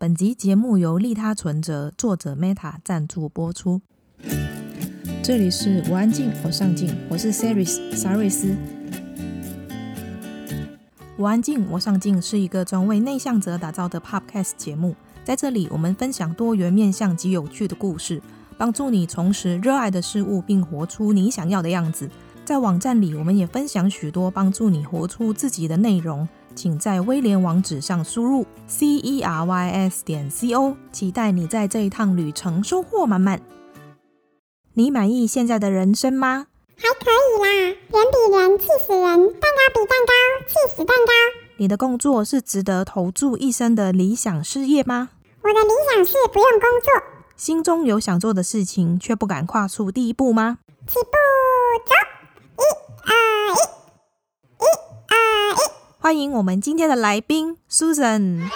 本集节目由利他存折作者 Meta 赞助播出。这里是我安静，我上进，我是 Saris 沙瑞斯。我安静，我上进是一个专为内向者打造的 Podcast 节目，在这里我们分享多元面向及有趣的故事，帮助你重拾热爱的事物，并活出你想要的样子。在网站里，我们也分享许多帮助你活出自己的内容。请在威廉网址上输入 c e r y s 点 c o，期待你在这一趟旅程收获满满。你满意现在的人生吗？还可以啦，人比人气死人，蛋糕比蛋糕气死蛋糕。你的工作是值得投注一生的理想事业吗？我的理想是不用工作。心中有想做的事情，却不敢跨出第一步吗？起步，走，一二一。欢迎我们今天的来宾 Susan。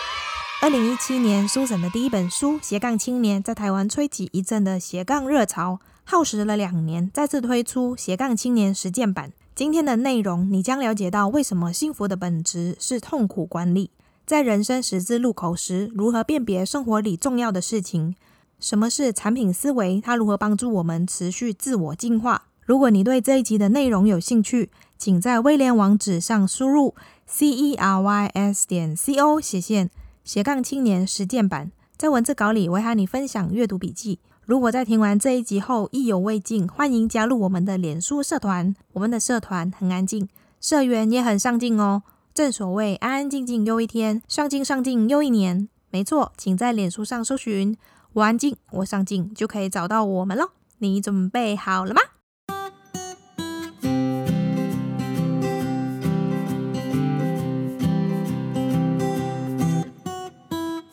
二零一七年，Susan 的第一本书《斜杠青年》在台湾吹起一阵的斜杠热潮，耗时了两年，再次推出《斜杠青年实践版》。今天的内容，你将了解到为什么幸福的本质是痛苦管理，在人生十字路口时，如何辨别生活里重要的事情，什么是产品思维，它如何帮助我们持续自我进化。如果你对这一集的内容有兴趣，请在威廉网址上输入 c e r y s 点 c o 斜线斜杠青年实践版，在文字稿里我会和你分享阅读笔记。如果在听完这一集后意犹未尽，欢迎加入我们的脸书社团。我们的社团很安静，社员也很上进哦。正所谓安安静静又一天，上进上进又一年。没错，请在脸书上搜寻“我安静，我上进”，就可以找到我们了。你准备好了吗？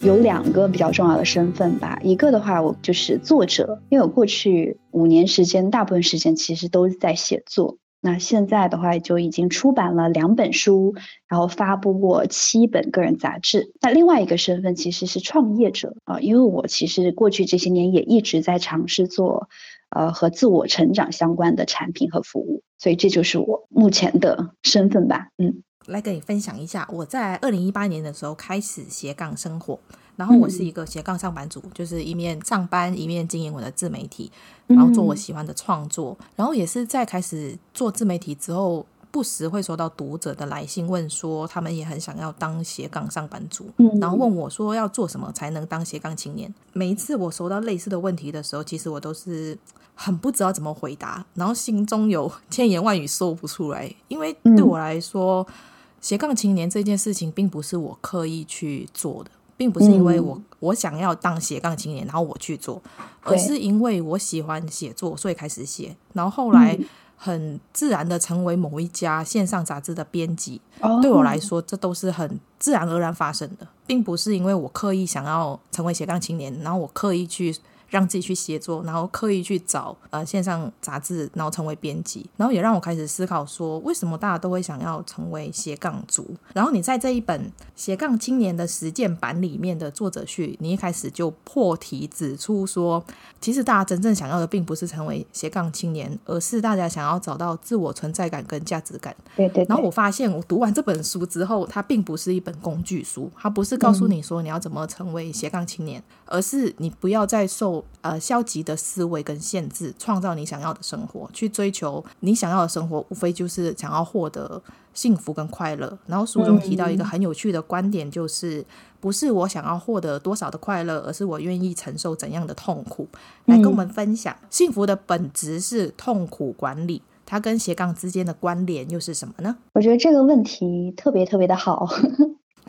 有两个比较重要的身份吧，一个的话，我就是作者，因为我过去五年时间，大部分时间其实都在写作。那现在的话，就已经出版了两本书，然后发布过七本个人杂志。那另外一个身份其实是创业者啊，因为我其实过去这些年也一直在尝试做，呃，和自我成长相关的产品和服务，所以这就是我目前的身份吧，嗯。来跟你分享一下，我在二零一八年的时候开始斜杠生活，然后我是一个斜杠上班族，嗯、就是一面上班一面经营我的自媒体，然后做我喜欢的创作，嗯、然后也是在开始做自媒体之后，不时会收到读者的来信，问说他们也很想要当斜杠上班族，嗯、然后问我说要做什么才能当斜杠青年。每一次我收到类似的问题的时候，其实我都是很不知道怎么回答，然后心中有千言万语说不出来，因为对我来说。嗯斜杠青年这件事情并不是我刻意去做的，并不是因为我、嗯、我想要当斜杠青年，然后我去做，而是因为我喜欢写作，所以开始写，然后后来很自然的成为某一家线上杂志的编辑。哦、对我来说，这都是很自然而然发生的，并不是因为我刻意想要成为斜杠青年，然后我刻意去。让自己去写作，然后刻意去找呃线上杂志，然后成为编辑，然后也让我开始思考说，为什么大家都会想要成为斜杠族？然后你在这一本斜杠青年的实践版里面的作者序，你一开始就破题指出说，其实大家真正想要的并不是成为斜杠青年，而是大家想要找到自我存在感跟价值感。对对对。然后我发现，我读完这本书之后，它并不是一本工具书，它不是告诉你说你要怎么成为斜杠青年，嗯、而是你不要再受。呃，消极的思维跟限制，创造你想要的生活，去追求你想要的生活，无非就是想要获得幸福跟快乐。然后书中提到一个很有趣的观点，就是不是我想要获得多少的快乐，而是我愿意承受怎样的痛苦。来跟我们分享，幸福的本质是痛苦管理，它跟斜杠之间的关联又是什么呢？我觉得这个问题特别特别的好。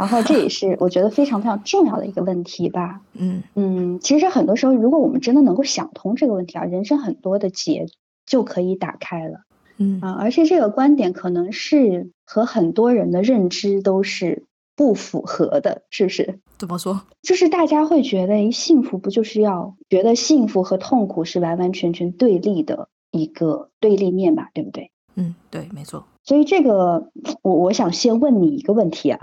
然后这也是我觉得非常非常重要的一个问题吧。嗯嗯，其实很多时候，如果我们真的能够想通这个问题啊，人生很多的结就可以打开了。嗯啊，而且这个观点可能是和很多人的认知都是不符合的，是不是？怎么说？就是大家会觉得，幸福不就是要觉得幸福和痛苦是完完全全对立的一个对立面吧？对不对？嗯，对，没错。所以这个，我我想先问你一个问题啊。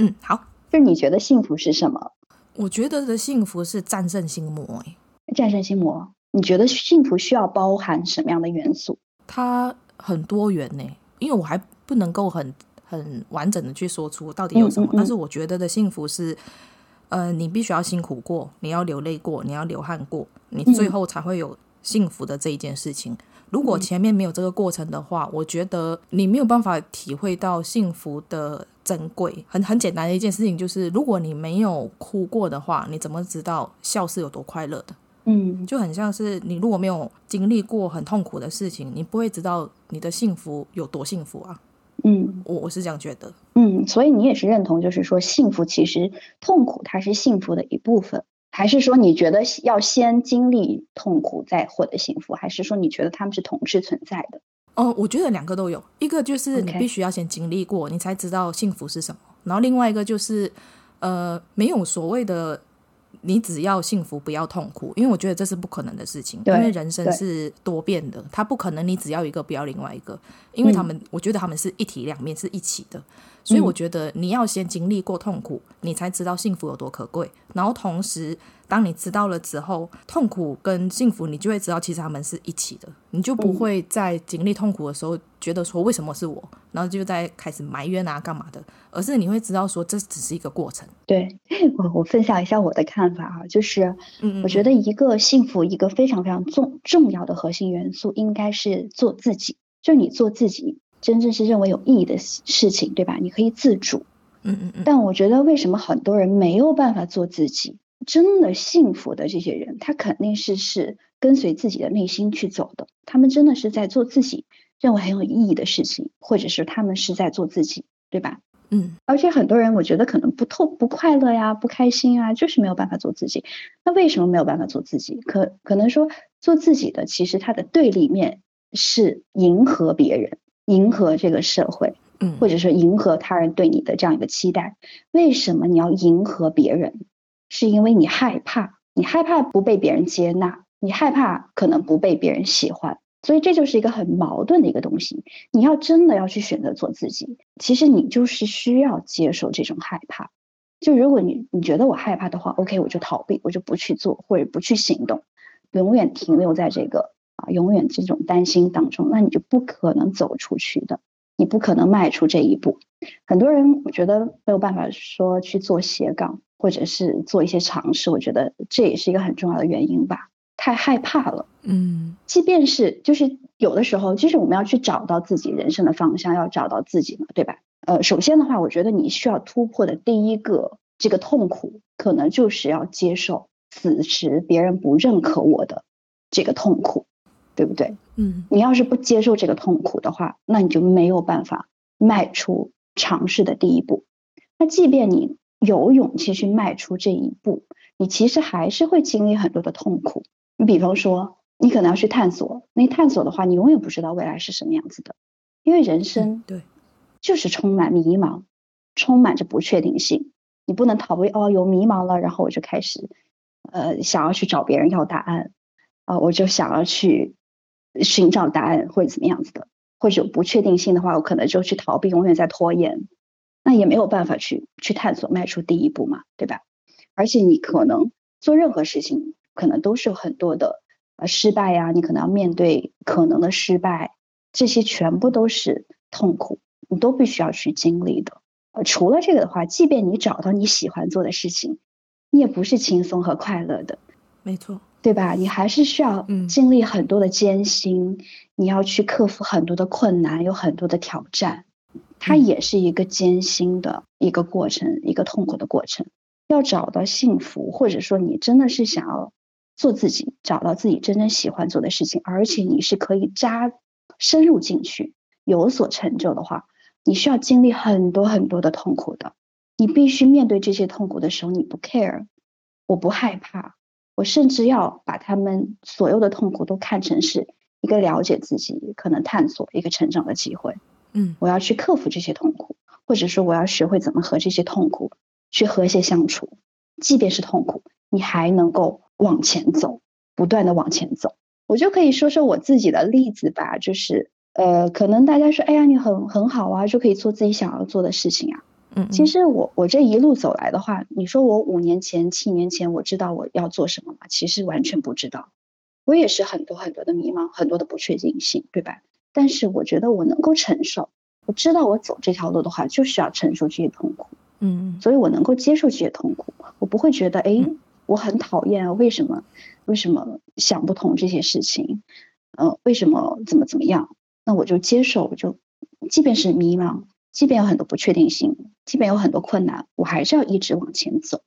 嗯，好。就你觉得幸福是什么？我觉得的幸福是战胜心魔。哎，战胜心魔。你觉得幸福需要包含什么样的元素？它很多元呢，因为我还不能够很很完整的去说出到底有什么。嗯嗯嗯，但是我觉得的幸福是，呃，你必须要辛苦过，你要流泪过，你要流汗过，你最后才会有幸福的这一件事情。如果前面没有这个过程的话，我觉得你没有办法体会到幸福的珍贵。很很简单的一件事情就是，如果你没有哭过的话，你怎么知道笑是有多快乐的？嗯，就很像是你如果没有经历过很痛苦的事情，你不会知道你的幸福有多幸福啊。嗯，我我是这样觉得。嗯，所以你也是认同，就是说幸福其实痛苦它是幸福的一部分。还是说你觉得要先经历痛苦再获得幸福？还是说你觉得他们是同时存在的？哦，我觉得两个都有。一个就是你必须要先经历过.你才知道幸福是什么。然后另外一个就是，呃，没有所谓的你只要幸福不要痛苦，因为我觉得这是不可能的事情。因为人生是多变的，它不可能你只要一个不要另外一个，因为他们，嗯、我觉得他们是一体两面，是一起的。所以我觉得你要先经历过痛苦，你才知道幸福有多可贵。然后同时，当你知道了之后，痛苦跟幸福，你就会知道其实他们是一起的。你就不会在经历痛苦的时候觉得说为什么是我，然后就在开始埋怨啊干嘛的，而是你会知道说这只是一个过程。对，我我分享一下我的看法啊，就是我觉得一个幸福一个非常非常重重要的核心元素应该是做自己，就你做自己。真正是认为有意义的事情，对吧？你可以自主，嗯嗯嗯。但我觉得为什么很多人没有办法做自己？真的幸福的这些人，他肯定是是跟随自己的内心去走的。他们真的是在做自己认为很有意义的事情，或者是他们是在做自己，对吧？嗯。而且很多人，我觉得可能不透不快乐呀，不开心啊，就是没有办法做自己。那为什么没有办法做自己？可可能说做自己的，其实它的对立面是迎合别人。迎合这个社会，嗯，或者说迎合他人对你的这样一个期待，为什么你要迎合别人？是因为你害怕，你害怕不被别人接纳，你害怕可能不被别人喜欢，所以这就是一个很矛盾的一个东西。你要真的要去选择做自己，其实你就是需要接受这种害怕。就如果你你觉得我害怕的话，OK，我就逃避，我就不去做或者不去行动，永远停留在这个。啊，永远这种担心当中，那你就不可能走出去的，你不可能迈出这一步。很多人我觉得没有办法说去做斜杠，或者是做一些尝试，我觉得这也是一个很重要的原因吧，太害怕了。嗯，即便是就是有的时候，就是我们要去找到自己人生的方向，要找到自己嘛，对吧？呃，首先的话，我觉得你需要突破的第一个这个痛苦，可能就是要接受此时别人不认可我的这个痛苦。对不对？嗯，你要是不接受这个痛苦的话，那你就没有办法迈出尝试的第一步。那即便你有勇气去迈出这一步，你其实还是会经历很多的痛苦。你比方说，你可能要去探索，那探索的话，你永远不知道未来是什么样子的，因为人生对，就是充满迷茫，充满着不确定性。你不能逃避哦，有迷茫了，然后我就开始呃想要去找别人要答案啊，呃，我就想要去。寻找答案或者怎么样子的，或者有不确定性的话，我可能就去逃避，永远在拖延，那也没有办法去去探索，迈出第一步嘛，对吧？而且你可能做任何事情，可能都是有很多的呃失败呀，你可能要面对可能的失败，这些全部都是痛苦，你都必须要去经历的。呃，除了这个的话，即便你找到你喜欢做的事情，你也不是轻松和快乐的，没错。对吧？你还是需要经历很多的艰辛，嗯，你要去克服很多的困难，有很多的挑战，它也是一个艰辛的一个过程，一个痛苦的过程。要找到幸福，或者说你真的是想要做自己，找到自己真正喜欢做的事情，而且你是可以扎深入进去，有所成就的话，你需要经历很多很多的痛苦的。你必须面对这些痛苦的时候，你不 care，我不害怕。我甚至要把他们所有的痛苦都看成是一个了解自己、可能探索一个成长的机会。嗯，我要去克服这些痛苦，或者说我要学会怎么和这些痛苦去和谐相处。即便是痛苦，你还能够往前走，不断的往前走。我就可以说说我自己的例子吧，就是呃，可能大家说，哎呀，你很很好啊，就可以做自己想要做的事情啊。嗯，其实我我这一路走来的话，你说我五年前、七年前我知道我要做什么吗？其实完全不知道，我也是很多很多的迷茫，很多的不确定性，对吧？但是我觉得我能够承受，我知道我走这条路的话，就是要承受这些痛苦。嗯，所以我能够接受这些痛苦，我不会觉得哎，我很讨厌啊，为什么为什么想不通这些事情？呃，为什么怎么怎么样？那我就接受，就即便是迷茫，即便有很多不确定性，即便有很多困难，我还是要一直往前走。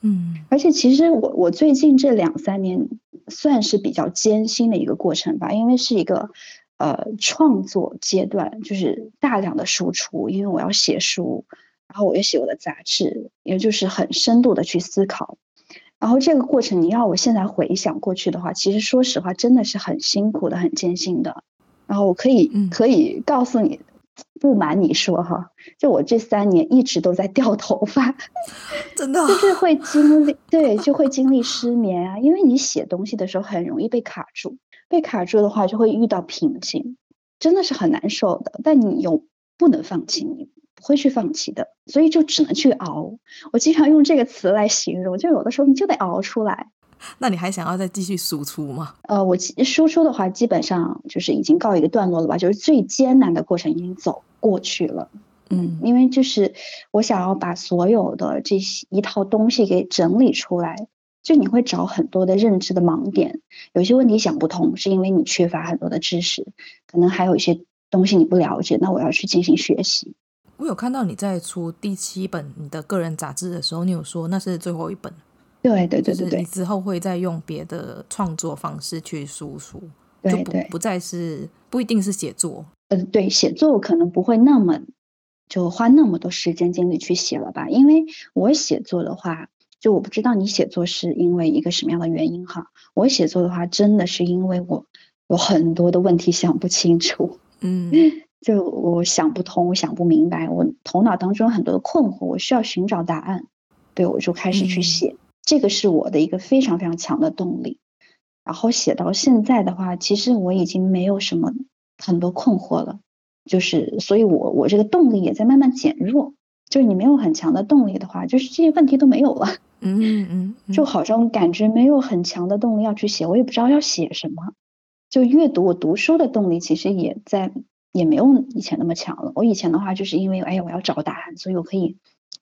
嗯，而且其实我我最近这两三年算是比较艰辛的一个过程吧，因为是一个呃创作阶段，就是大量的输出，因为我要写书，然后我要写我的杂志，也就是很深度的去思考。然后这个过程，你要我现在回想过去的话，其实说实话真的是很辛苦的，很艰辛的。然后我可以可以告诉你。不瞒你说哈，就我这三年一直都在掉头发，真的就是会经历，对，就会经历失眠啊。因为你写东西的时候很容易被卡住，被卡住的话就会遇到瓶颈，真的是很难受的。但你又不能放弃，你不会去放弃的，所以就只能去熬。我经常用这个词来形容，就有的时候你就得熬出来。那你还想要再继续输出吗？呃，我输出的话，基本上就是已经告一个段落了吧，就是最艰难的过程已经走过去了。嗯，因为就是我想要把所有的这些一套东西给整理出来，就你会找很多的认知的盲点，有些问题想不通，是因为你缺乏很多的知识，可能还有一些东西你不了解，那我要去进行学习。我有看到你在出第七本你的个人杂志的时候，你有说那是最后一本。对对对对对，你之后会再用别的创作方式去输出，对就不不再是不一定是写作。嗯、呃，对，写作可能不会那么就花那么多时间精力去写了吧？因为我写作的话，就我不知道你写作是因为一个什么样的原因哈。我写作的话，真的是因为我有很多的问题想不清楚，嗯，就我想不通，我想不明白，我头脑当中很多的困惑，我需要寻找答案，对，我就开始去写。嗯这个是我的一个非常非常强的动力，然后写到现在的话，其实我已经没有什么很多困惑了，就是所以我我这个动力也在慢慢减弱。就是你没有很强的动力的话，就是这些问题都没有了。嗯嗯嗯，就好像感觉没有很强的动力要去写，我也不知道要写什么。就阅读，我读书的动力其实也在也没有以前那么强了。我以前的话，就是因为哎呀，我要找答案，所以我可以。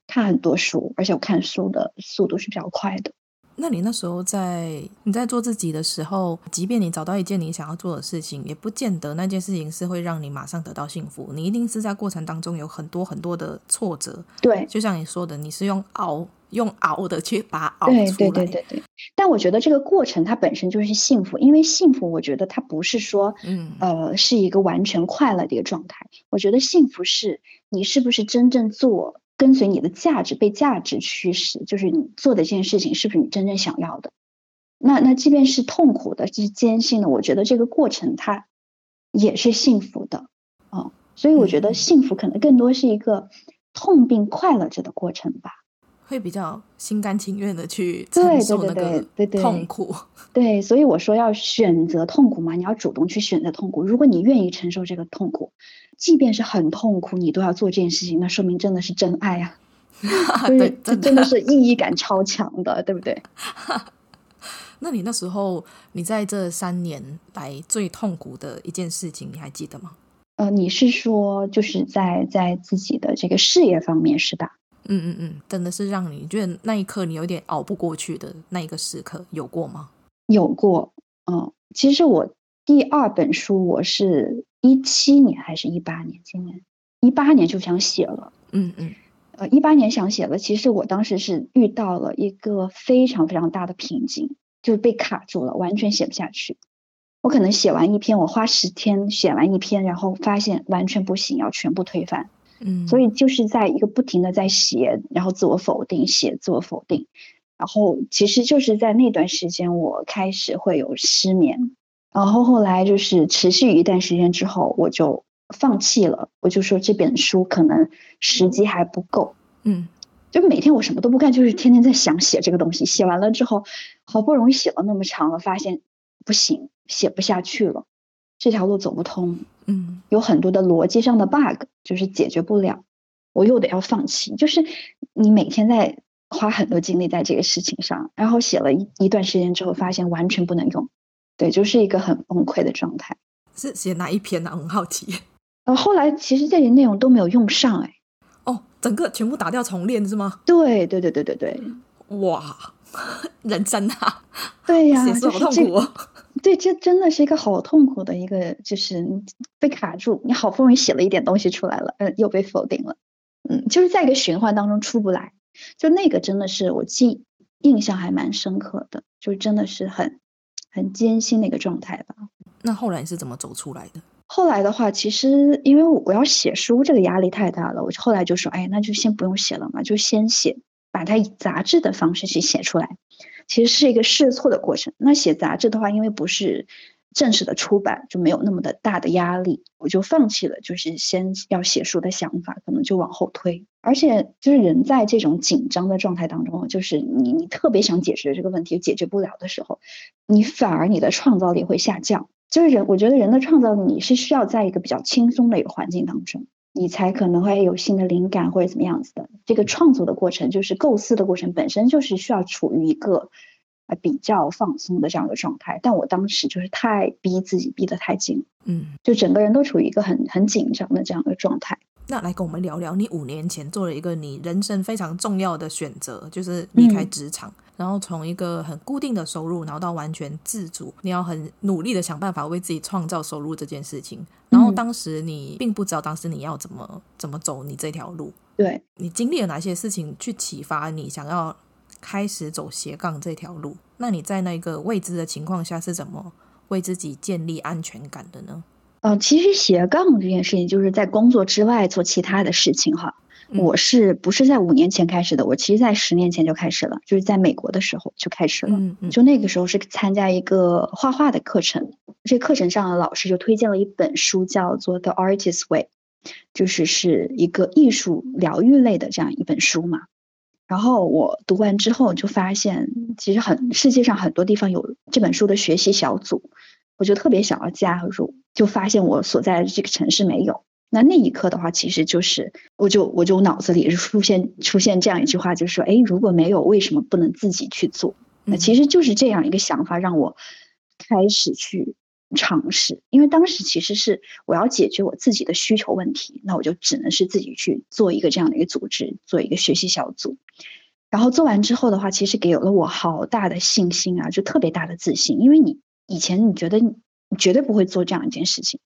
看很多书，而且我看书的速度是比较快的。那你那时候在你在做自己的时候，即便你找到一件你想要做的事情，也不见得那件事情是会让你马上得到幸福。你一定是在过程当中有很多很多的挫折。对，就像你说的，你是用熬用熬的去把它熬出来。对对对对对。但我觉得这个过程它本身就是幸福，因为幸福，我觉得它不是说，嗯呃，是一个完全快乐的一个状态。我觉得幸福是你是不是真正做。跟随你的价值，被价值驱使，就是你做的这件事情是不是你真正想要的？那那即便是痛苦的，是艰辛的，我觉得这个过程它也是幸福的啊、哦。所以我觉得幸福可能更多是一个痛并快乐着的过程吧。会比较心甘情愿的去承受那个痛苦。对，所以我说要选择痛苦嘛，你要主动去选择痛苦。如果你愿意承受这个痛苦，即便是很痛苦，你都要做这件事情，那说明真的是真爱呀、啊。对，这真的是意义感超强的，对不对？那你那时候，你在这三年来最痛苦的一件事情，你还记得吗？呃，你是说就是在在自己的这个事业方面是吧？嗯嗯嗯，真的是让你觉得那一刻你有点熬不过去的那一个时刻，有过吗？有过，嗯，其实我第二本书我是一七年还是一八年？今年一八年就想写了，嗯嗯，呃，一八年想写了。其实我当时是遇到了一个非常非常大的瓶颈，就被卡住了，完全写不下去。我可能写完一篇，我花十天写完一篇，然后发现完全不行，要全部推翻。嗯，所以就是在一个不停的在写，然后自我否定，写自我否定，然后其实就是在那段时间，我开始会有失眠，然后后来就是持续一段时间之后，我就放弃了，我就说这本书可能时机还不够，嗯，就每天我什么都不干，就是天天在想写这个东西，写完了之后，好不容易写了那么长了，发现不行，写不下去了。这条路走不通，嗯，有很多的逻辑上的 bug，就是解决不了，我又得要放弃。就是你每天在花很多精力在这个事情上，然后写了一一段时间之后，发现完全不能用，对，就是一个很崩溃的状态。是写哪一篇呢？很好奇。呃，后来其实这些内容都没有用上，哎。哦，整个全部打掉重练是吗？对对对对对对，哇，人生啊，对呀、啊，写书好痛苦哦。对，这真的是一个好痛苦的一个，就是被卡住。你好不容易写了一点东西出来了，嗯，又被否定了，嗯，就是在一个循环当中出不来。就那个真的是我记印象还蛮深刻的，就真的是很很艰辛的一个状态吧。那后来你是怎么走出来的？后来的话，其实因为我要写书，这个压力太大了，我后来就说，哎，那就先不用写了嘛，就先写，把它以杂志的方式去写出来。其实是一个试错的过程。那写杂志的话，因为不是正式的出版，就没有那么的大的压力，我就放弃了，就是先要写书的想法，可能就往后推。而且就是人在这种紧张的状态当中，就是你你特别想解决这个问题，解决不了的时候，你反而你的创造力会下降。就是人，我觉得人的创造力你是需要在一个比较轻松的一个环境当中。你才可能会有新的灵感或者怎么样子的。这个创作的过程，就是构思的过程本身就是需要处于一个呃比较放松的这样的状态。但我当时就是太逼自己，逼得太紧，嗯，就整个人都处于一个很很紧张的这样的状态。那来跟我们聊聊，你五年前做了一个你人生非常重要的选择，就是离开职场。嗯然后从一个很固定的收入，然后到完全自主，你要很努力的想办法为自己创造收入这件事情。然后当时你并不知道，当时你要怎么怎么走你这条路。对，你经历了哪些事情去启发你想要开始走斜杠这条路？那你在那个未知的情况下是怎么为自己建立安全感的呢？呃，其实斜杠这件事情就是在工作之外做其他的事情哈。我是不是在五年前开始的？我其实，在十年前就开始了，就是在美国的时候就开始了。嗯嗯，就那个时候是参加一个画画的课程，这课程上的老师就推荐了一本书，叫做《The Artist's Way》，就是是一个艺术疗愈类的这样一本书嘛。然后我读完之后就发现，其实很世界上很多地方有这本书的学习小组，我就特别想要加入，就发现我所在的这个城市没有。那那一刻的话，其实就是我就我就脑子里出现出现这样一句话，就是说，哎，如果没有，为什么不能自己去做？那其实就是这样一个想法，让我开始去尝试。因为当时其实是我要解决我自己的需求问题，那我就只能是自己去做一个这样的一个组织，做一个学习小组。然后做完之后的话，其实给了我好大的信心啊，就特别大的自信。因为你以前你觉得你绝对不会做这样一件事情。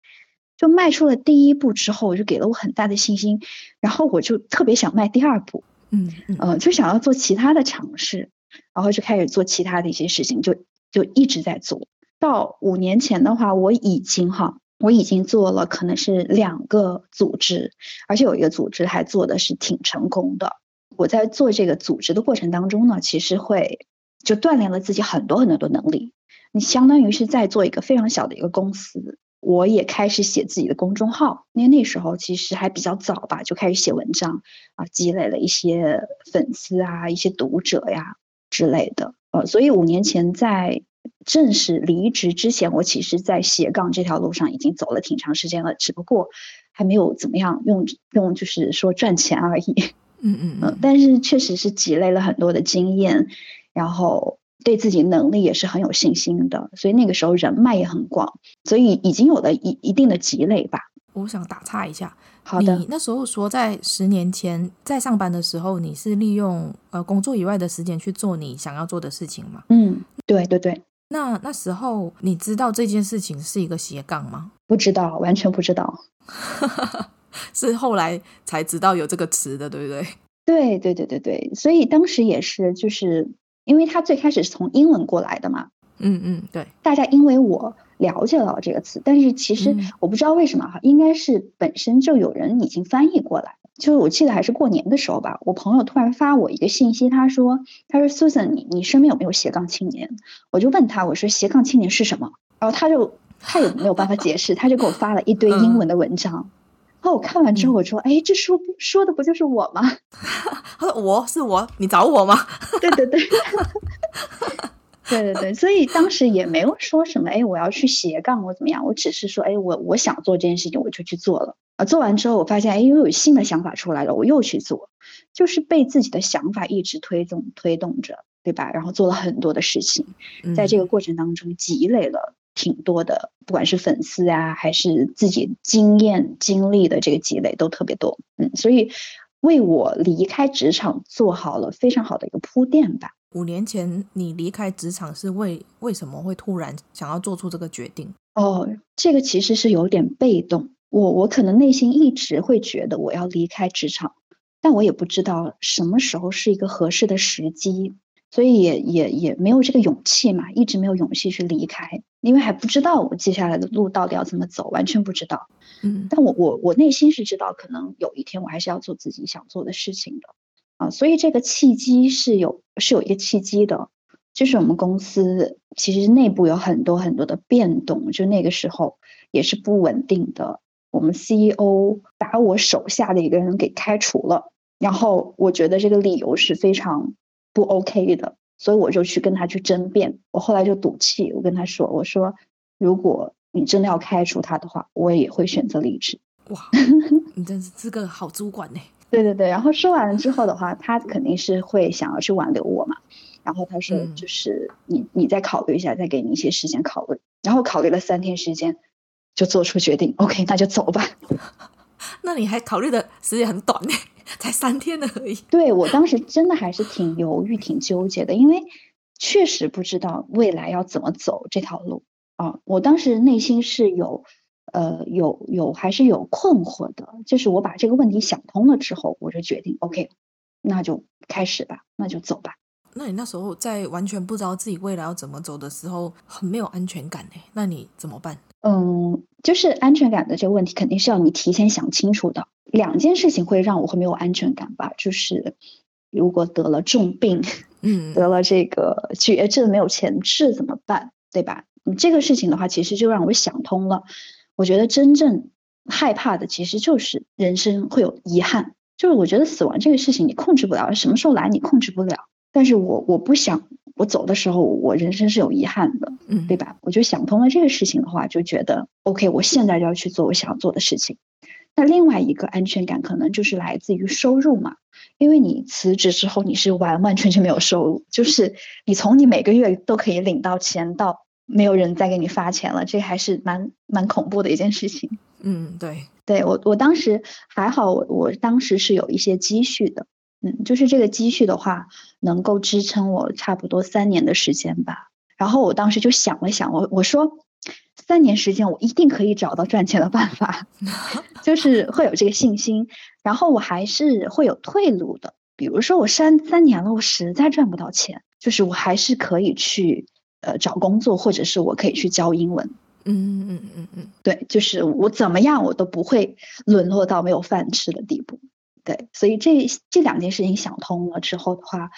就迈出了第一步之后，就给了我很大的信心，然后我就特别想迈第二步，嗯嗯、呃，就想要做其他的尝试，然后就开始做其他的一些事情，就就一直在做。到五年前的话，我已经哈，我已经做了可能是两个组织，而且有一个组织还做的是挺成功的。我在做这个组织的过程当中呢，其实会就锻炼了自己很多很多的能力。你相当于是在做一个非常小的一个公司。我也开始写自己的公众号，因为那时候其实还比较早吧，就开始写文章啊，积累了一些粉丝啊、一些读者呀之类的。呃，所以五年前在正式离职之前，我其实，在斜杠这条路上已经走了挺长时间了，只不过还没有怎么样用用，就是说赚钱而已。嗯嗯嗯，但是确实是积累了很多的经验，然后。对自己能力也是很有信心的，所以那个时候人脉也很广，所以已经有了一一定的积累吧。我想打岔一下，好的，你那时候说在十年前在上班的时候，你是利用呃工作以外的时间去做你想要做的事情吗？嗯，对对对。那那时候你知道这件事情是一个斜杠吗？不知道，完全不知道，是后来才知道有这个词的，对不对？对对对对对，所以当时也是就是。因为他最开始是从英文过来的嘛，嗯嗯，对，大家因为我了解了这个词，但是其实我不知道为什么哈，应该是本身就有人已经翻译过来。就是我记得还是过年的时候吧，我朋友突然发我一个信息，他说：“他说 Susan，你你身边有没有斜杠青年？”我就问他，我说：“斜杠青年是什么？”然后他就他也没有办法解释，他就给我发了一堆英文的文章。然后我看完之后，我说：“哎，这书说的不就是我吗？” 他说：“我是我，你找我吗？” 对对对，对对对。所以当时也没有说什么，哎，我要去斜杠，我怎么样？我只是说，哎，我我想做这件事情，我就去做了。啊，做完之后，我发现，哎，又有新的想法出来了，我又去做，就是被自己的想法一直推动推动着，对吧？然后做了很多的事情，在这个过程当中积累了。挺多的，不管是粉丝啊，还是自己经验经历的这个积累都特别多，嗯，所以为我离开职场做好了非常好的一个铺垫吧。五年前你离开职场是为为什么会突然想要做出这个决定？哦，这个其实是有点被动。我我可能内心一直会觉得我要离开职场，但我也不知道什么时候是一个合适的时机，所以也也也没有这个勇气嘛，一直没有勇气去离开，因为还不知道我接下来的路到底要怎么走，完全不知道。嗯，但我我我内心是知道，可能有一天我还是要做自己想做的事情的啊，所以这个契机是有是有一个契机的，就是我们公司其实内部有很多很多的变动，就那个时候也是不稳定的。我们 CEO 把我手下的一个人给开除了，然后我觉得这个理由是非常不 OK 的，所以我就去跟他去争辩。我后来就赌气，我跟他说：“我说，如果你真的要开除他的话，我也会选择离职。”哇，你真是是个好主管呢。对对对，然后说完了之后的话，他肯定是会想要去挽留我嘛。然后他说：“就是你，嗯、你再考虑一下，再给你一些时间考虑。”然后考虑了三天时间。就做出决定，OK，那就走吧。那你还考虑的时间很短呢，才三天的而已。对，我当时真的还是挺犹豫、挺纠结的，因为确实不知道未来要怎么走这条路啊。我当时内心是有，呃，有有还是有困惑的。就是我把这个问题想通了之后，我就决定，OK，那就开始吧，那就走吧。那你那时候在完全不知道自己未来要怎么走的时候，很没有安全感呢？那你怎么办？嗯，就是安全感的这个问题，肯定是要你提前想清楚的。两件事情会让我会没有安全感吧，就是如果得了重病，嗯，得了这个绝症没有钱治怎么办，对吧？嗯，这个事情的话，其实就让我想通了。我觉得真正害怕的，其实就是人生会有遗憾。就是我觉得死亡这个事情你控制不了，什么时候来你控制不了。但是我我不想我走的时候我人生是有遗憾的，嗯，对吧？我就想通了这个事情的话，就觉得 OK，我现在就要去做我想要做的事情。那另外一个安全感可能就是来自于收入嘛，因为你辞职之后你是完完全全没有收入，就是你从你每个月都可以领到钱到没有人再给你发钱了，这还是蛮蛮恐怖的一件事情。嗯，对，对我我当时还好我，我当时是有一些积蓄的。嗯，就是这个积蓄的话，能够支撑我差不多三年的时间吧。然后我当时就想了想，我我说三年时间我一定可以找到赚钱的办法，就是会有这个信心。然后我还是会有退路的，比如说我三三年了，我实在赚不到钱，就是我还是可以去呃找工作，或者是我可以去教英文。嗯嗯嗯嗯，对，就是我怎么样我都不会沦落到没有饭吃的地步。对，所以这这两件事情想通了之后的话，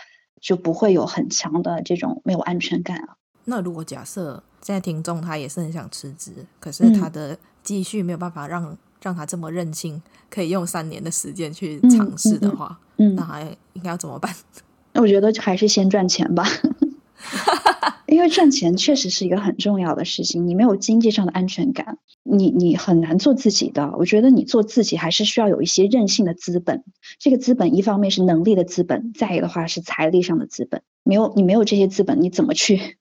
就不会有很强的这种没有安全感了。那如果假设现在听众他也是很想辞职，可是他的积蓄没有办法让、嗯、让他这么任性，可以用三年的时间去尝试的话，那还应该要怎么办？我觉得还是先赚钱吧。因为赚钱确实是一个很重要的事情，你没有经济上的安全感，你你很难做自己的。我觉得你做自己还是需要有一些任性的资本。这个资本一方面是能力的资本，再一个的话是财力上的资本。没有你没有这些资本，你怎么去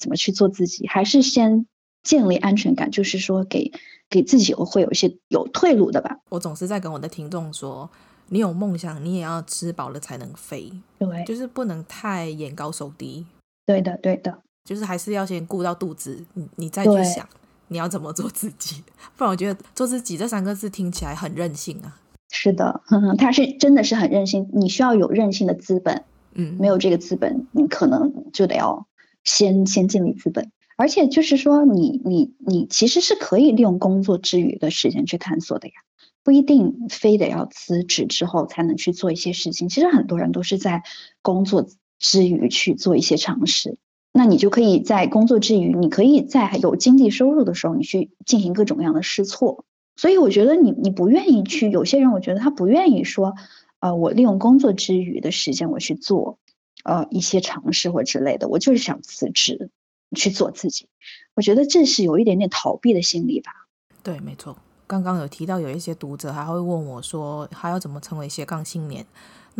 怎么去做自己？还是先建立安全感，就是说给给自己会有一些有退路的吧。我总是在跟我的听众说，你有梦想，你也要吃饱了才能飞，对，就是不能太眼高手低。对的，对的，就是还是要先顾到肚子，你你再去想你要怎么做自己，不然我觉得做自己这三个字听起来很任性啊。是的，呵呵，他是真的是很任性，你需要有任性的资本，嗯，没有这个资本，你可能就得要先先建立资本，而且就是说你，你你其实是可以利用工作之余的时间去探索的呀，不一定非得要辞职之后才能去做一些事情，其实很多人都是在工作。之余去做一些尝试，那你就可以在工作之余，你可以在有经济收入的时候，你去进行各种各样的试错。所以我觉得你你不愿意去，有些人我觉得他不愿意说，呃，我利用工作之余的时间我去做，呃，一些尝试或之类的，我就是想辞职去做自己。我觉得这是有一点点逃避的心理吧。对，没错。刚刚有提到有一些读者还会问我说，还要怎么成为斜杠青年？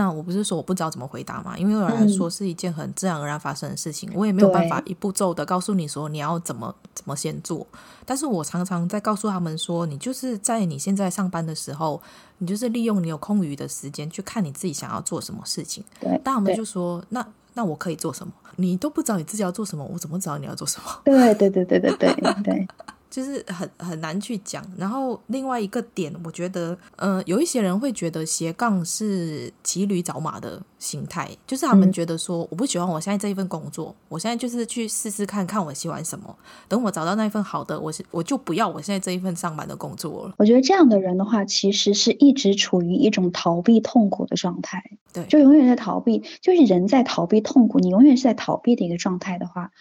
那我不是说我不知道怎么回答嘛？因为对我来说是一件很自然而然发生的事情，嗯、我也没有办法一步骤的告诉你说你要怎么怎么先做。但是我常常在告诉他们说，你就是在你现在上班的时候，你就是利用你有空余的时间去看你自己想要做什么事情。对，但他们就说那。那我可以做什么？你都不知道你自己要做什么，我怎么知道你要做什么？对对对对对对对，就是很很难去讲。然后另外一个点，我觉得，呃，有一些人会觉得斜杠是骑驴找马的心态，就是他们觉得说，我不喜欢我现在这一份工作，我现在就是去试试看看我喜欢什么，等我找到那一份好的，我是我就不要我现在这一份上班的工作了。我觉得这样的人的话，其实是一直处于一种逃避痛苦的状态。对，就永远在逃避，就是人在逃避痛苦。你永远是在逃避的一个状态的话，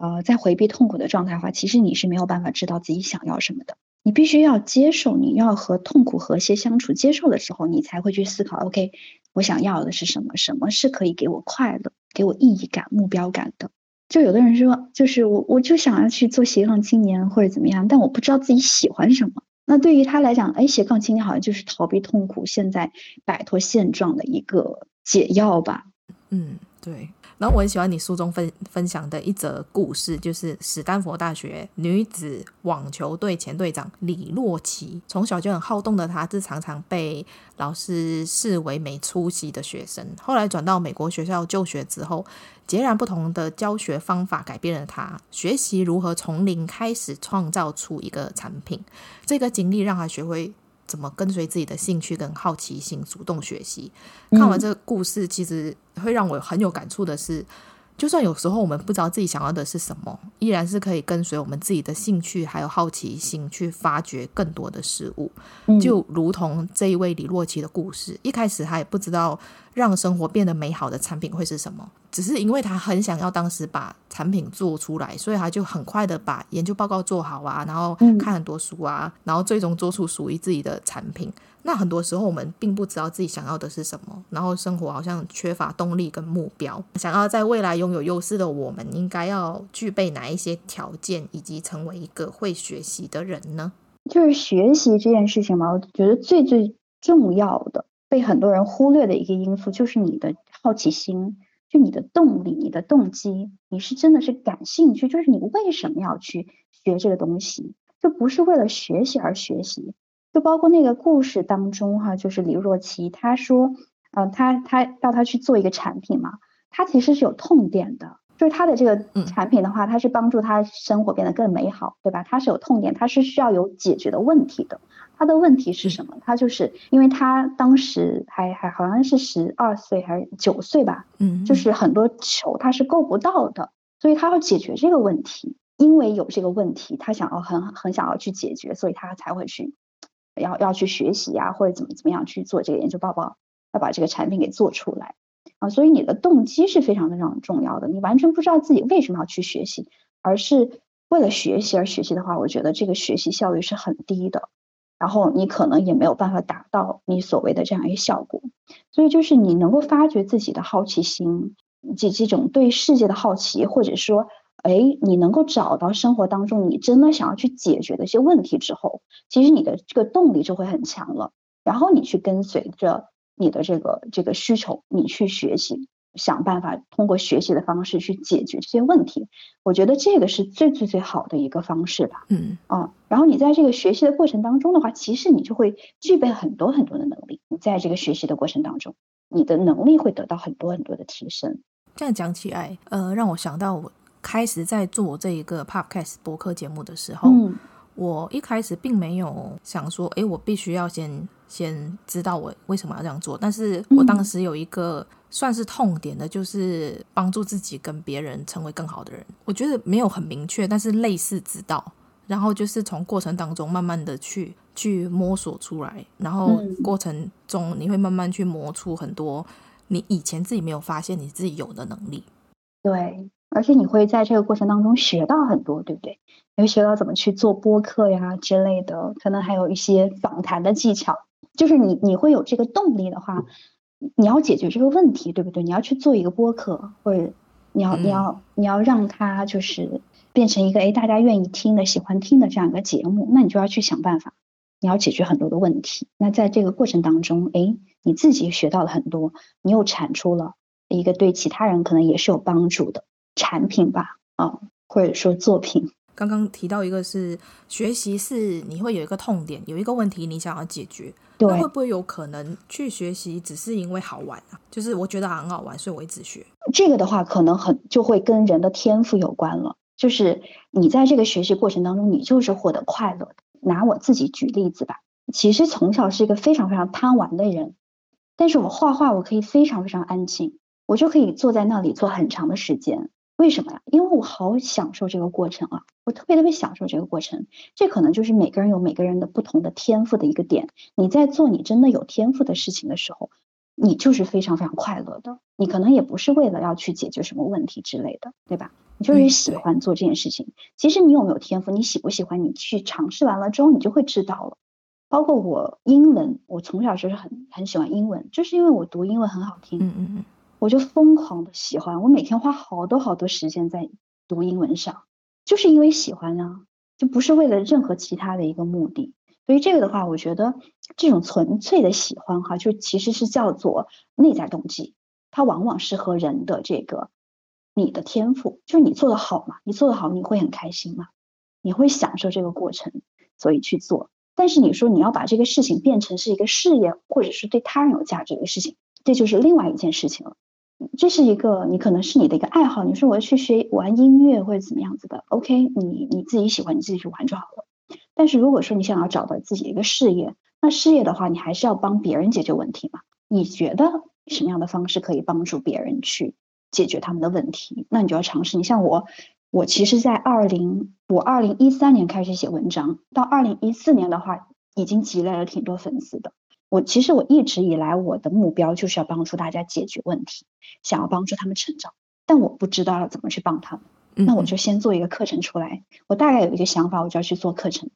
呃，在回避痛苦的状态话，其实你是没有办法知道自己想要什么的。你必须要接受，你要和痛苦和谐相处，接受的时候，你才会去思考：OK，我想要的是什么？什么是可以给我快乐、给我意义感、目标感的？就有的人说，就是我，我就想要去做斜杠青年或者怎么样，但我不知道自己喜欢什么。那对于他来讲，哎，斜杠青年好像就是逃避痛苦、现在摆脱现状的一个解药吧？嗯，对。然后我很喜欢你书中分分享的一则故事，就是史丹佛大学女子网球队前队长李洛奇。从小就很好动的她，是常常被老师视为没出息的学生。后来转到美国学校就学之后，截然不同的教学方法改变了她，学习如何从零开始创造出一个产品。这个经历让她学会。怎么跟随自己的兴趣跟好奇心，主动学习？看完这个故事，其实会让我很有感触的是，就算有时候我们不知道自己想要的是什么，依然是可以跟随我们自己的兴趣还有好奇心去发掘更多的事物。就如同这一位李洛奇的故事，一开始他也不知道让生活变得美好的产品会是什么。只是因为他很想要当时把产品做出来，所以他就很快的把研究报告做好啊，然后看很多书啊，然后最终做出属于自己的产品。那很多时候我们并不知道自己想要的是什么，然后生活好像缺乏动力跟目标。想要在未来拥有优势的我们，应该要具备哪一些条件，以及成为一个会学习的人呢？就是学习这件事情嘛，我觉得最最重要的，被很多人忽略的一个因素，就是你的好奇心。就你的动力，你的动机，你是真的是感兴趣，就是你为什么要去学这个东西，就不是为了学习而学习。就包括那个故事当中哈，就是李若琪，他说，呃，他他要他去做一个产品嘛，他其实是有痛点的，就是他的这个产品的话，它是帮助他生活变得更美好，对吧？他是有痛点，他是需要有解决的问题的。他的问题是什么？他就是因为他当时还还好像是十二岁还是九岁吧，嗯，就是很多球他是够不到的，所以他要解决这个问题。因为有这个问题，他想要很很想要去解决，所以他才会去要要去学习呀，或者怎么怎么样去做这个研究报告，要把这个产品给做出来啊。所以你的动机是非常非常重要的。你完全不知道自己为什么要去学习，而是为了学习而学习的话，我觉得这个学习效率是很低的。然后你可能也没有办法达到你所谓的这样一个效果，所以就是你能够发掘自己的好奇心，这这种对世界的好奇，或者说，哎，你能够找到生活当中你真的想要去解决的一些问题之后，其实你的这个动力就会很强了，然后你去跟随着你的这个这个需求，你去学习。想办法通过学习的方式去解决这些问题，我觉得这个是最最最好的一个方式吧。嗯啊，然后你在这个学习的过程当中的话，其实你就会具备很多很多的能力。你在这个学习的过程当中，你的能力会得到很多很多的提升。这样讲起来，呃，让我想到我开始在做这一个 Podcast 博客节目的时候，嗯，我一开始并没有想说，哎，我必须要先先知道我为什么要这样做，但是我当时有一个。算是痛点的，就是帮助自己跟别人成为更好的人。我觉得没有很明确，但是类似知道，然后就是从过程当中慢慢的去去摸索出来，然后过程中你会慢慢去磨出很多你以前自己没有发现你自己有的能力。对，而且你会在这个过程当中学到很多，对不对？你会学到怎么去做播客呀之类的，可能还有一些访谈的技巧。就是你你会有这个动力的话。你要解决这个问题，对不对？你要去做一个播客，或者你要、嗯、你要你要让它就是变成一个哎大家愿意听的、喜欢听的这样一个节目，那你就要去想办法，你要解决很多的问题。那在这个过程当中，哎，你自己学到了很多，你又产出了一个对其他人可能也是有帮助的产品吧，啊，或者说作品。刚刚提到一个是学习是你会有一个痛点，有一个问题你想要解决，对，那会不会有可能去学习只是因为好玩啊？就是我觉得很好玩，所以我一直学。这个的话，可能很就会跟人的天赋有关了。就是你在这个学习过程当中，你就是获得快乐的。拿我自己举例子吧，其实从小是一个非常非常贪玩的人，但是我画画我可以非常非常安静，我就可以坐在那里坐很长的时间。为什么呀？因为我好享受这个过程啊，我特别特别享受这个过程。这可能就是每个人有每个人的不同的天赋的一个点。你在做你真的有天赋的事情的时候，你就是非常非常快乐的。你可能也不是为了要去解决什么问题之类的，对吧？你就是喜欢做这件事情。嗯，其实你有没有天赋，你喜不喜欢，你去尝试完了之后，你就会知道了。包括我英文，我从小就是很很喜欢英文，就是因为我读英文很好听。嗯嗯嗯。我就疯狂的喜欢，我每天花好多好多时间在读英文上，就是因为喜欢啊，就不是为了任何其他的一个目的。所以这个的话，我觉得这种纯粹的喜欢哈，就其实是叫做内在动机，它往往是和人的这个你的天赋，就是你做得好嘛，你做得好你会很开心嘛，你会享受这个过程，所以去做。但是你说你要把这个事情变成是一个事业，或者是对他人有价值的事情，这就是另外一件事情了。这是一个你可能是你的一个爱好，你说我要去学玩音乐或者怎么样子的，OK，你你自己喜欢你自己去玩就好了。但是如果说你想要找到自己的一个事业，那事业的话，你还是要帮别人解决问题嘛。你觉得什么样的方式可以帮助别人去解决他们的问题？那你就要尝试。你像我，我其实，在二零我二零一三年开始写文章，到二零一四年的话，已经积累了挺多粉丝的。我其实我一直以来我的目标就是要帮助大家解决问题，想要帮助他们成长，但我不知道要怎么去帮他们，那我就先做一个课程出来。我大概有一个想法，我就要去做课程。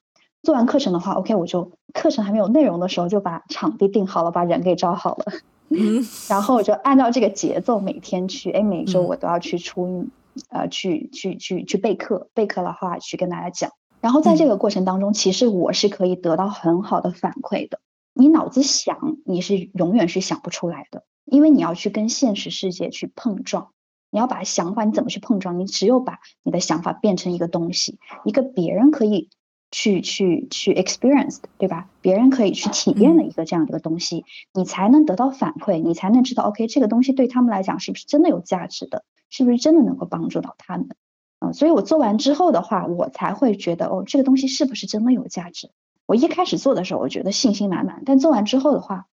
做完课程的话，OK，我就课程还没有内容的时候，就把场地定好了，把人给招好了，然后我就按照这个节奏每天去，哎，每周我都要去出，呃，去去去去备课，备课的话去跟大家讲。然后在这个过程当中，其实我是可以得到很好的反馈的。你脑子想，你是永远是想不出来的，因为你要去跟现实世界去碰撞。你要把想法，你怎么去碰撞？你只有把你的想法变成一个东西，一个别人可以去去去 experience，对吧？别人可以去体验的一个这样的一个东西，你才能得到反馈，你才能知道，OK，这个东西对他们来讲是不是真的有价值的？是不是真的能够帮助到他们？啊，所以我做完之后的话，我才会觉得，哦，这个东西是不是真的有价值？我一开始做的时候，我觉得信心满满，但做完之后的话，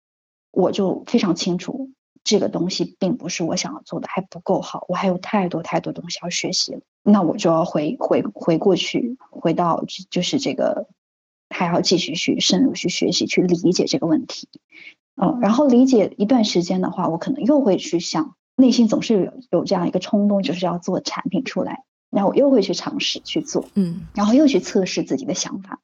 我就非常清楚这个东西并不是我想要做的，还不够好，我还有太多太多东西要学习了。那我就要回回回过去，回到就是这个，还要继续去深入去学习，去理解这个问题。嗯，然后理解一段时间的话，我可能又会去想，内心总是有有这样一个冲动，就是要做产品出来，然后我又会去尝试去做，嗯，然后又去测试自己的想法。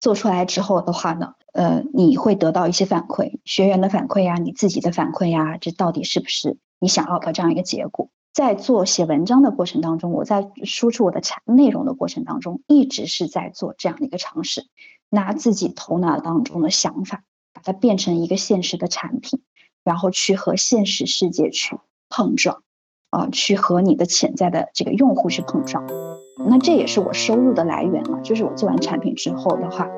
做出来之后的话呢，呃，你会得到一些反馈，学员的反馈呀，你自己的反馈呀，这到底是不是你想要的这样一个结果？在做写文章的过程当中，我在输出我的产内容的过程当中，一直是在做这样的一个尝试，拿自己头脑当中的想法，把它变成一个现实的产品，然后去和现实世界去碰撞，啊、去和你的潜在的这个用户去碰撞。那这也是我收入的来源嘛，就是我做完产品之后的话，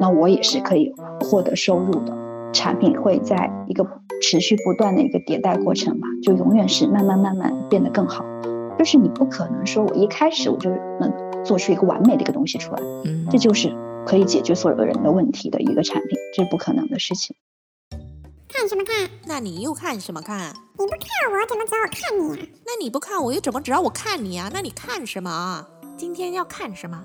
那我也是可以获得收入的。产品会在一个持续不断的一个迭代过程嘛，就永远是慢慢慢慢变得更好。就是你不可能说我一开始我就能做出一个完美的一个东西出来，嗯，这就是可以解决所有的人的问题的一个产品，这是不可能的事情。看什么看？那你又看什么看？你不看我怎么知道我看你啊？那你不看我又怎么知道我看你啊？那你看什么？今天要看什么？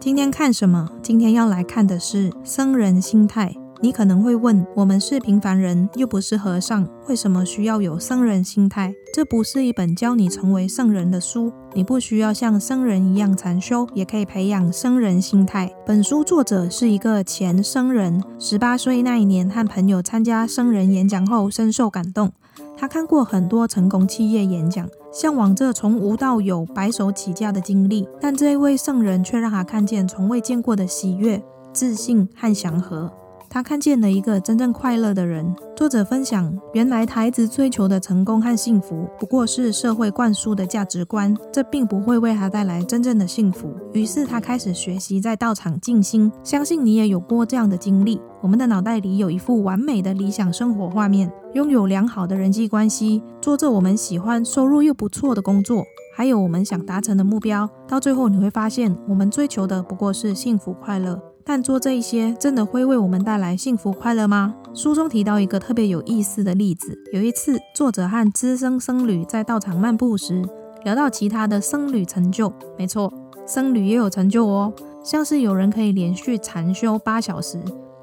今天看什么？今天要来看的是僧人心态。你可能会问：我们是平凡人，又不是和尚，为什么需要有僧人心态？这不是一本教你成为圣人的书，你不需要像僧人一样禅修，也可以培养僧人心态。本书作者是一个前僧人，十八岁那一年和朋友参加僧人演讲后，深受感动。他看过很多成功企业演讲，向往着从无到有、白手起家的经历，但这一位圣人却让他看见从未见过的喜悦。自信和祥和。他看见了一个真正快乐的人。作者分享，原来孩子追求的成功和幸福，不过是社会灌输的价值观，这并不会为他带来真正的幸福。于是他开始学习在道场静心。相信你也有过这样的经历。我们的脑袋里有一幅完美的理想生活画面，拥有良好的人际关系，做着我们喜欢、收入又不错的工作，还有我们想达成的目标。到最后你会发现，我们追求的不过是幸福快乐。但做这一些真的会为我们带来幸福快乐吗？书中提到一个特别有意思的例子。有一次，作者和资深僧侣在道场漫步时，聊到其他的僧侣成就。没错，僧侣也有成就哦，像是有人可以连续禅修八小时，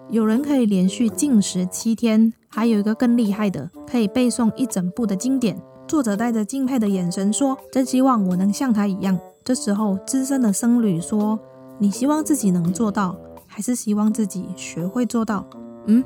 有人可以连续禁食七天，还有一个更厉害的，可以背诵一整部的经典。作者带着敬佩的眼神说：“真希望我能像他一样。”这时候，资深的僧侣说：“你希望自己能做到？”还是希望自己学会做到，嗯，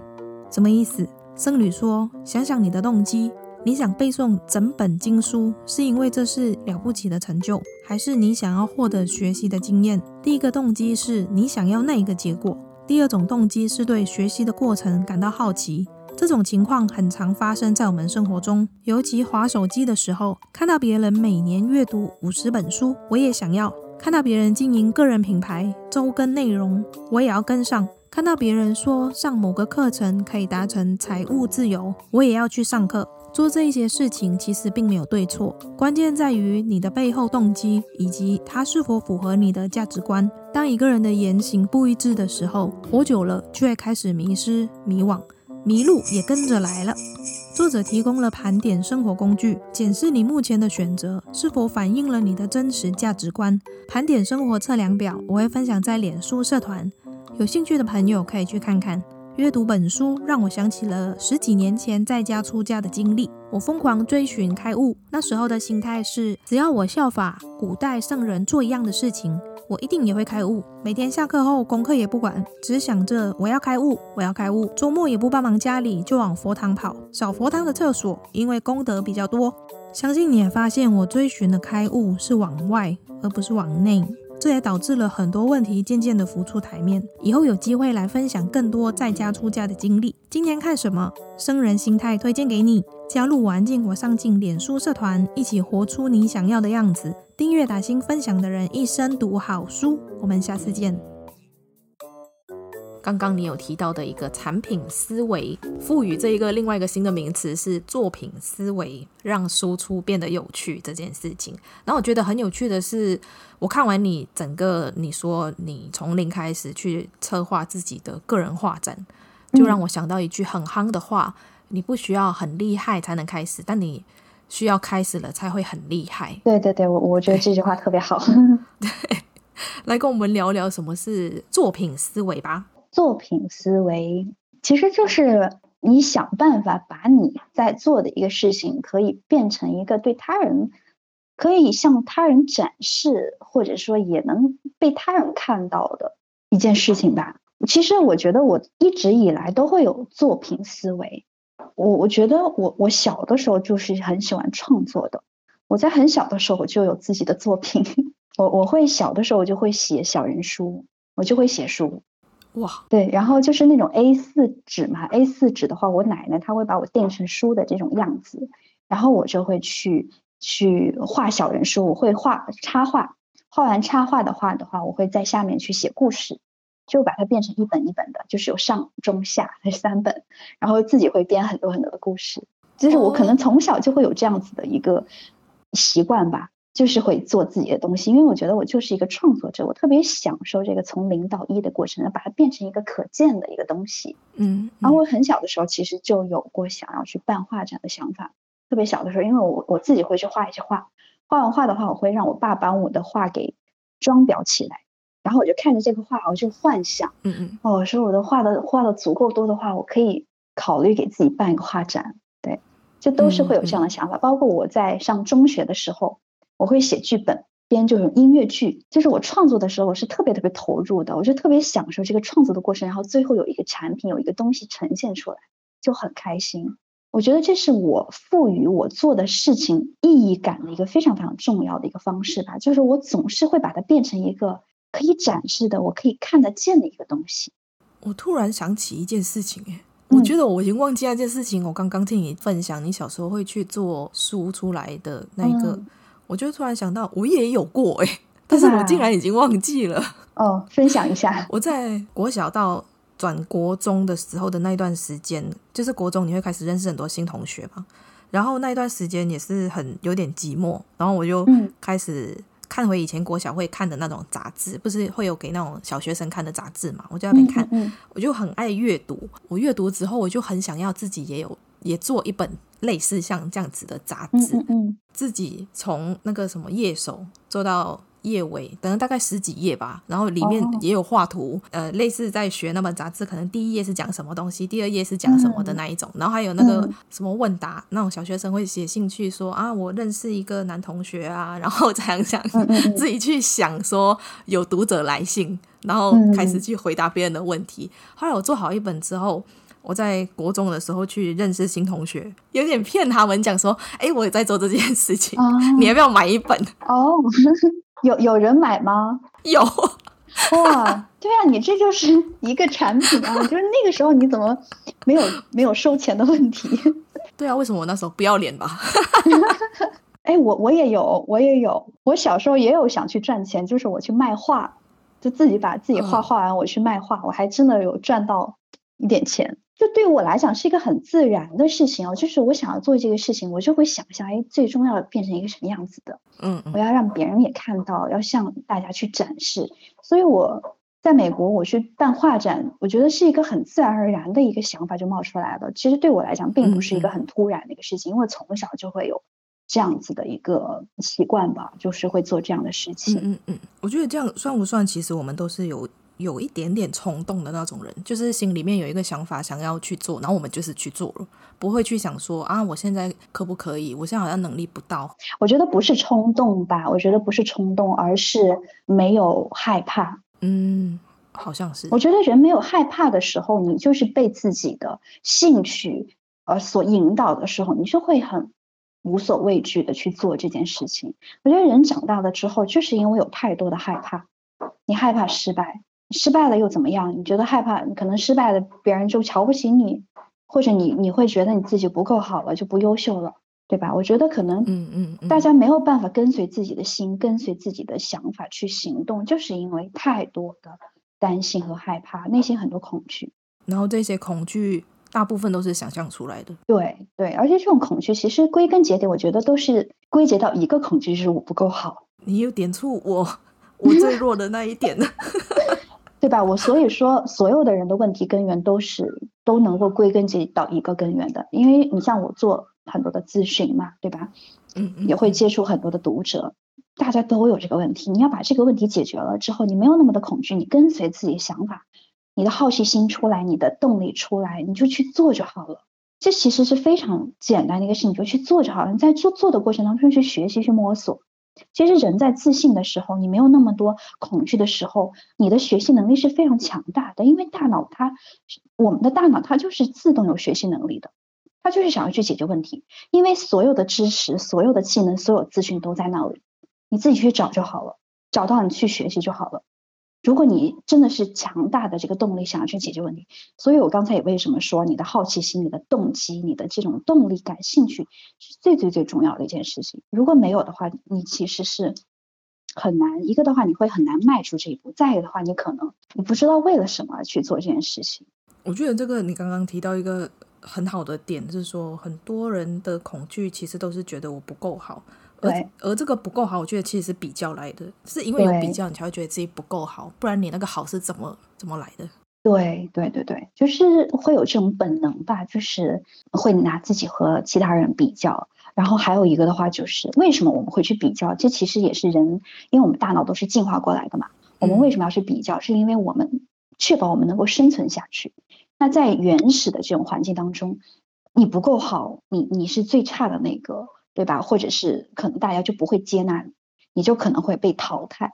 什么意思？僧侣说：“想想你的动机，你想背诵整本经书，是因为这是了不起的成就，还是你想要获得学习的经验？第一个动机是你想要那一个结果，第二种动机是对学习的过程感到好奇。这种情况很常发生在我们生活中，尤其划手机的时候，看到别人每年阅读五十本书，我也想要。”看到别人经营个人品牌、周更内容，我也要跟上；看到别人说上某个课程可以达成财务自由，我也要去上课。做这一些事情其实并没有对错，关键在于你的背后动机以及它是否符合你的价值观。当一个人的言行不一致的时候，活久了就会开始迷失、迷惘，迷路也跟着来了。作者提供了盘点生活工具，检视你目前的选择是否反映了你的真实价值观。盘点生活测量表我会分享在脸书社团，有兴趣的朋友可以去看看。阅读本书让我想起了十几年前在家出家的经历，我疯狂追寻开悟，那时候的心态是，只要我效法古代圣人做一样的事情。我一定也会开悟。每天下课后，功课也不管，只想着我要开悟，我要开悟。周末也不帮忙家里，就往佛堂跑，扫佛堂的厕所，因为功德比较多。相信你也发现，我追寻的开悟是往外，而不是往内。这也导致了很多问题渐渐的浮出台面。以后有机会来分享更多在家出家的经历。今天看什么？僧人心态推荐给你。加入玩进我上进脸书社团，一起活出你想要的样子。订阅打星分享的人，一生读好书。我们下次见。刚刚你有提到的一个产品思维，赋予这一个另外一个新的名词是作品思维，让输出变得有趣这件事情。然后我觉得很有趣的是，我看完你整个你说你从零开始去策划自己的个人画展，就让我想到一句很夯的话：你不需要很厉害才能开始，但你需要开始了才会很厉害。对对对，我我觉得这句话特别好。对，来跟我们聊聊什么是作品思维吧。作品思维其实就是你想办法把你在做的一个事情，可以变成一个对他人可以向他人展示，或者说也能被他人看到的一件事情吧。其实我觉得我一直以来都会有作品思维。我我觉得我我小的时候就是很喜欢创作的。我在很小的时候我就有自己的作品。我我会小的时候我就会写小人书，我就会写书。哇，对，然后就是那种 A 四纸嘛，A 四纸的话，我奶奶她会把我垫成书的这种样子，然后我就会去去画小人书，我会画插画，画完插画的话的话，我会在下面去写故事，就把它变成一本一本的，就是有上中下三本，然后自己会编很多很多的故事，就是我可能从小就会有这样子的一个习惯吧。就是会做自己的东西，因为我觉得我就是一个创作者，我特别享受这个从零到一的过程，把它变成一个可见的一个东西。嗯，然后我很小的时候其实就有过想要去办画展的想法，特别小的时候，因为我我自己会去画一些画，画完画的话，我会让我爸把我的画给装裱起来，然后我就看着这个画，我就幻想，嗯嗯，哦，我说我的画的画的足够多的话，我可以考虑给自己办一个画展，对，就都是会有这样的想法，嗯嗯，包括我在上中学的时候。我会写剧本，编这种音乐剧，就是我创作的时候，我是特别特别投入的，我就特别享受这个创作的过程，然后最后有一个产品，有一个东西呈现出来，就很开心。我觉得这是我赋予我做的事情意义感的一个非常非常重要的一个方式吧，就是我总是会把它变成一个可以展示的，我可以看得见的一个东西。我突然想起一件事情，哎，我觉得我已经忘记那件事情。我刚刚听你分享，你小时候会去做书出来的那一个，嗯、我就突然想到，我也有过，哎，但是我竟然已经忘记了。哦，分享一下，我在国小到转国中的时候的那一段时间，就是国中你会开始认识很多新同学嘛，然后那一段时间也是很有点寂寞，然后我就开始。看回以前国小会看的那种杂志，不是会有给那种小学生看的杂志嘛？我就在那边看，嗯嗯嗯，我就很爱阅读。我阅读之后，我就很想要自己也有也做一本类似像这样子的杂志，自己从那个什么页首做到。页尾等了大概十几页吧，然后里面也有画图，哦、呃，类似在学那本杂志，可能第一页是讲什么东西，第二页是讲什么的那一种，嗯、然后还有那个什么问答，嗯、那种小学生会写信去说啊，我认识一个男同学啊，然后这样想，自己去想说有读者来信，然后开始去回答别人的问题。嗯、后来我做好一本之后，我在国中的时候去认识新同学，有点骗他们讲说，哎，我也在做这件事情，哦、你要不要买一本？哦。有有人买吗？有哇，对啊，你这就是一个产品啊！就是那个时候你怎么没有没有收钱的问题？对啊，为什么我那时候不要脸吧？哎，我我也有，我也有，我小时候也有想去赚钱，就是我去卖画，就自己把自己画画完，我去卖画，我还真的有赚到一点钱。就对我来讲是一个很自然的事情哦，就是我想要做这个事情，我就会想象，哎，最终要变成一个什么样子的？嗯，我要让别人也看到，要向大家去展示。所以我在美国，我去办画展，我觉得是一个很自然而然的一个想法就冒出来了。其实对我来讲，并不是一个很突然的一个事情，因为从小就会有这样子的一个习惯吧，就是会做这样的事情。嗯嗯，我觉得这样算不算？其实我们都是有。有一点点冲动的那种人，就是心里面有一个想法想要去做，然后我们就是去做了，不会去想说啊，我现在可不可以？我现在好像能力不到。我觉得不是冲动吧，我觉得不是冲动，而是没有害怕。嗯，好像是。我觉得人没有害怕的时候，你就是被自己的兴趣呃所引导的时候，你就会很无所畏惧的去做这件事情。我觉得人长大了之后，就是因为有太多的害怕，你害怕失败。失败了又怎么样？你觉得害怕？可能失败了，别人就瞧不起你，或者你你会觉得你自己不够好了，就不优秀了，对吧？我觉得可能，嗯嗯，大家没有办法跟随自己的心，跟随自己的想法去行动，就是因为太多的担心和害怕，内心很多恐惧。然后这些恐惧大部分都是想象出来的。对对，而且这种恐惧其实归根结底，我觉得都是归结到一个恐惧，就是我不够好。你又点出我我最弱的那一点呢。对吧？我所以说，所有的人的问题根源都是都能够归根结到一个根源的，因为你像我做很多的咨询嘛，对吧？嗯，也会接触很多的读者，大家都有这个问题。你要把这个问题解决了之后，你没有那么的恐惧，你跟随自己的想法，你的好奇心出来，你的动力出来，你就去做就好了。这其实是非常简单的一个事，你就去做就好了。你在做做的过程当中去学习去摸索。其实人在自信的时候，你没有那么多恐惧的时候，你的学习能力是非常强大的。因为大脑它，我们的大脑它就是自动有学习能力的，它就是想要去解决问题。因为所有的知识、所有的技能、所有资讯都在那里，你自己去找就好了，找到你去学习就好了。如果你真的是强大的这个动力，想要去解决问题，所以我刚才也为什么说你的好奇心、你的动机、你的这种动力、感兴趣是最最最重要的一件事情。如果没有的话，你其实是很难。一个的话，你会很难迈出这一步；再一个的话，你可能你不知道为了什么而去做这件事情。我觉得这个你刚刚提到一个很好的点，就是说很多人的恐惧其实都是觉得我不够好。对而而这个不够好，我觉得其实是比较来的，是因为有比较，你才会觉得自己不够好，不然你那个好是怎么怎么来的？对对对对，就是会有这种本能吧，就是会拿自己和其他人比较。然后还有一个的话，就是为什么我们会去比较？这其实也是人，因为我们大脑都是进化过来的嘛。我们为什么要去比较？嗯、是因为我们确保我们能够生存下去。那在原始的这种环境当中，你不够好，你你是最差的那个。对吧？或者是可能大家就不会接纳你，你就可能会被淘汰。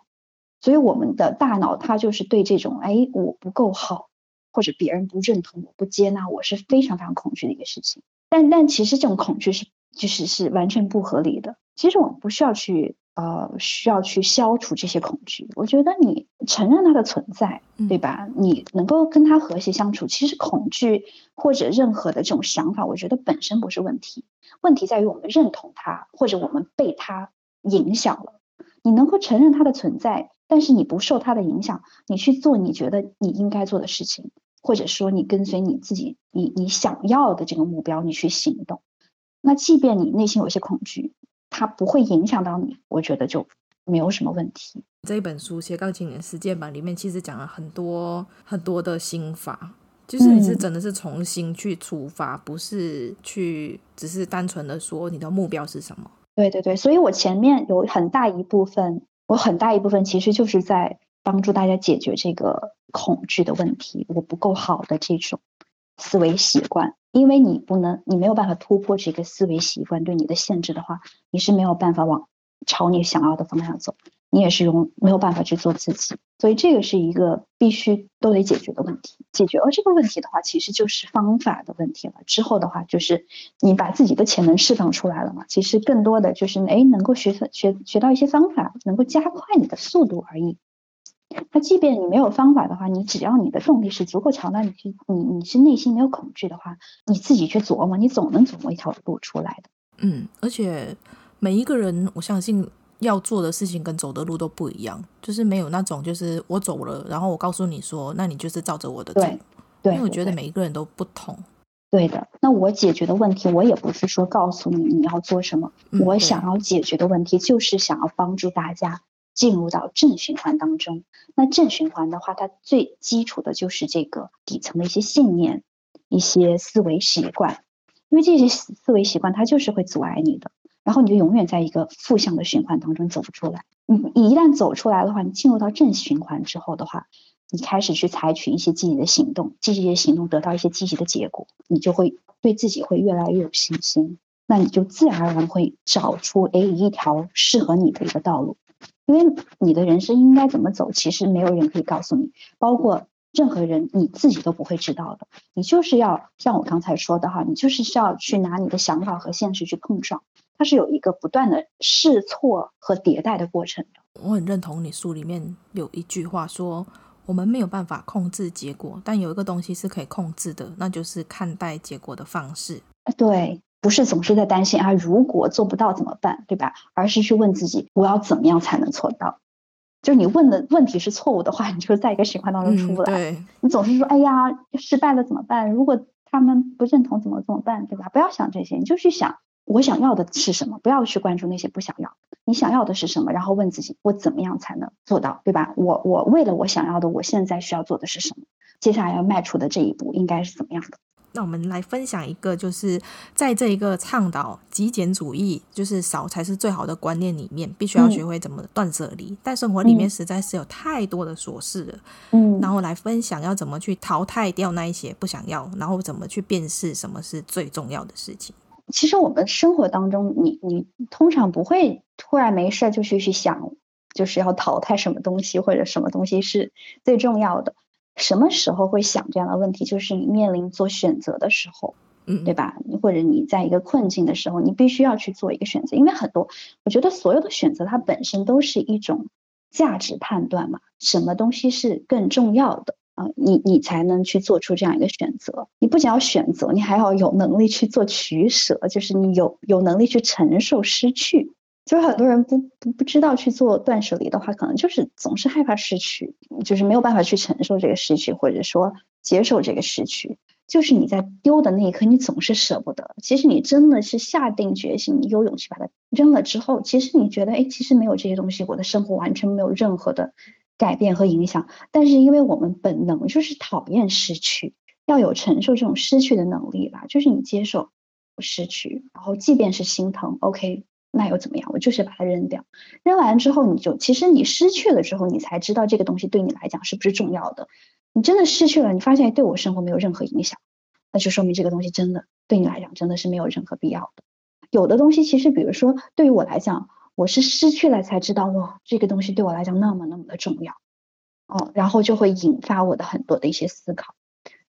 所以我们的大脑它就是对这种哎，我不够好，或者别人不认同我、不接纳我是非常非常恐惧的一个事情。但但其实这种恐惧是就是是完全不合理的。其实我们不需要去呃需要去消除这些恐惧。我觉得你承认它的存在，对吧？嗯、你能够跟他和谐相处，其实恐惧或者任何的这种想法，我觉得本身不是问题，问题在于我们认同它，或者我们被它影响了。你能够承认它的存在，但是你不受它的影响，你去做你觉得你应该做的事情，或者说你跟随你自己，你你想要的这个目标，你去行动。那即便你内心有些恐惧，它不会影响到你，我觉得就没有什么问题。这一本书《斜杠青年实践版》里面其实讲了很多很多的心法，就是你是真的是重新去出发，嗯、不是去只是单纯的说你的目标是什么。对对对，所以我前面有很大一部分，我很大一部分其实就是在帮助大家解决这个恐惧的问题。我不够好的这种思维习惯，因为你不能，你没有办法突破这个思维习惯对你的限制的话，你是没有办法往朝你想要的方向走。你也是用没有办法去做自己，所以这个是一个必须都得解决的问题。解决了这个问题的话，其实就是方法的问题了。之后的话，就是你把自己的潜能释放出来了嘛。其实更多的就是哎，能够学学学到一些方法，能够加快你的速度而已。那即便你没有方法的话，你只要你的动力是足够强大，你去你你是内心没有恐惧的话，你自己去琢磨，你总能琢磨一条路出来的。嗯，而且每一个人，我相信。要做的事情跟走的路都不一样，就是没有那种，就是我走了，然后我告诉你说，那你就是照着我的走。对，对，因为我觉得每一个人都不同。对的，那我解决的问题，我也不是说告诉你你要做什么，嗯、我想要解决的问题就是想要帮助大家进入到正循环当中。那正循环的话，它最基础的就是这个底层的一些信念、一些思维习惯，因为这些思维习惯它就是会阻碍你的。然后你就永远在一个负向的循环当中走不出来。你你一旦走出来的话，你进入到正循环之后的话，你开始去采取一些积极的行动，积极的行动得到一些积极的结果，你就会对自己会越来越有信心。那你就自然而然会找出哎一条适合你的一个道路，因为你的人生应该怎么走，其实没有人可以告诉你，包括任何人你自己都不会知道的。你就是要像我刚才说的哈，你就是需要去拿你的想法和现实去碰撞。它是有一个不断的试错和迭代的过程的。我很认同你书里面有一句话说：“我们没有办法控制结果，但有一个东西是可以控制的，那就是看待结果的方式。”对，不是总是在担心啊，如果做不到怎么办，对吧？而是去问自己，我要怎么样才能做到？就是你问的问题是错误的话，你就在一个循环当中出不来。嗯，对。你总是说：“哎呀，失败了怎么办？如果他们不认同怎么怎么办？对吧？”不要想这些，你就去想。我想要的是什么？不要去关注那些不想要。你想要的是什么？然后问自己，我怎么样才能做到，对吧？我我为了我想要的，我现在需要做的是什么？接下来要迈出的这一步应该是怎么样的？那我们来分享一个，就是在这一个倡导极简主义，就是少才是最好的观念里面，必须要学会怎么断舍离。嗯、但生活里面实在是有太多的琐事了，嗯，然后来分享要怎么去淘汰掉那一些不想要，然后怎么去辨识什么是最重要的事情。其实我们生活当中你，你你通常不会突然没事就去去想，就是要淘汰什么东西或者什么东西是最重要的。什么时候会想这样的问题？就是你面临做选择的时候，嗯，对吧？或者你在一个困境的时候，你必须要去做一个选择。因为很多，我觉得所有的选择它本身都是一种价值判断嘛，什么东西是更重要的？啊，你你才能去做出这样一个选择。你不仅要选择，你还要有能力去做取舍，就是你有有能力去承受失去。就是很多人不不不知道去做断舍离的话，可能就是总是害怕失去，就是没有办法去承受这个失去，或者说接受这个失去。就是你在丢的那一刻，你总是舍不得。其实你真的是下定决心，你有勇气把它扔了之后，其实你觉得，哎，其实没有这些东西，我的生活完全没有任何的。改变和影响，但是因为我们本能就是讨厌失去，要有承受这种失去的能力吧。就是你接受失去，然后即便是心疼，OK，那又怎么样？我就是把它扔掉。扔完之后，你就其实你失去了之后，你才知道这个东西对你来讲是不是重要的。你真的失去了，你发现对我生活没有任何影响，那就说明这个东西真的对你来讲真的是没有任何必要的。有的东西其实，比如说对于我来讲。我是失去了才知道，哇，这个东西对我来讲那么那么的重要，哦，然后就会引发我的很多的一些思考。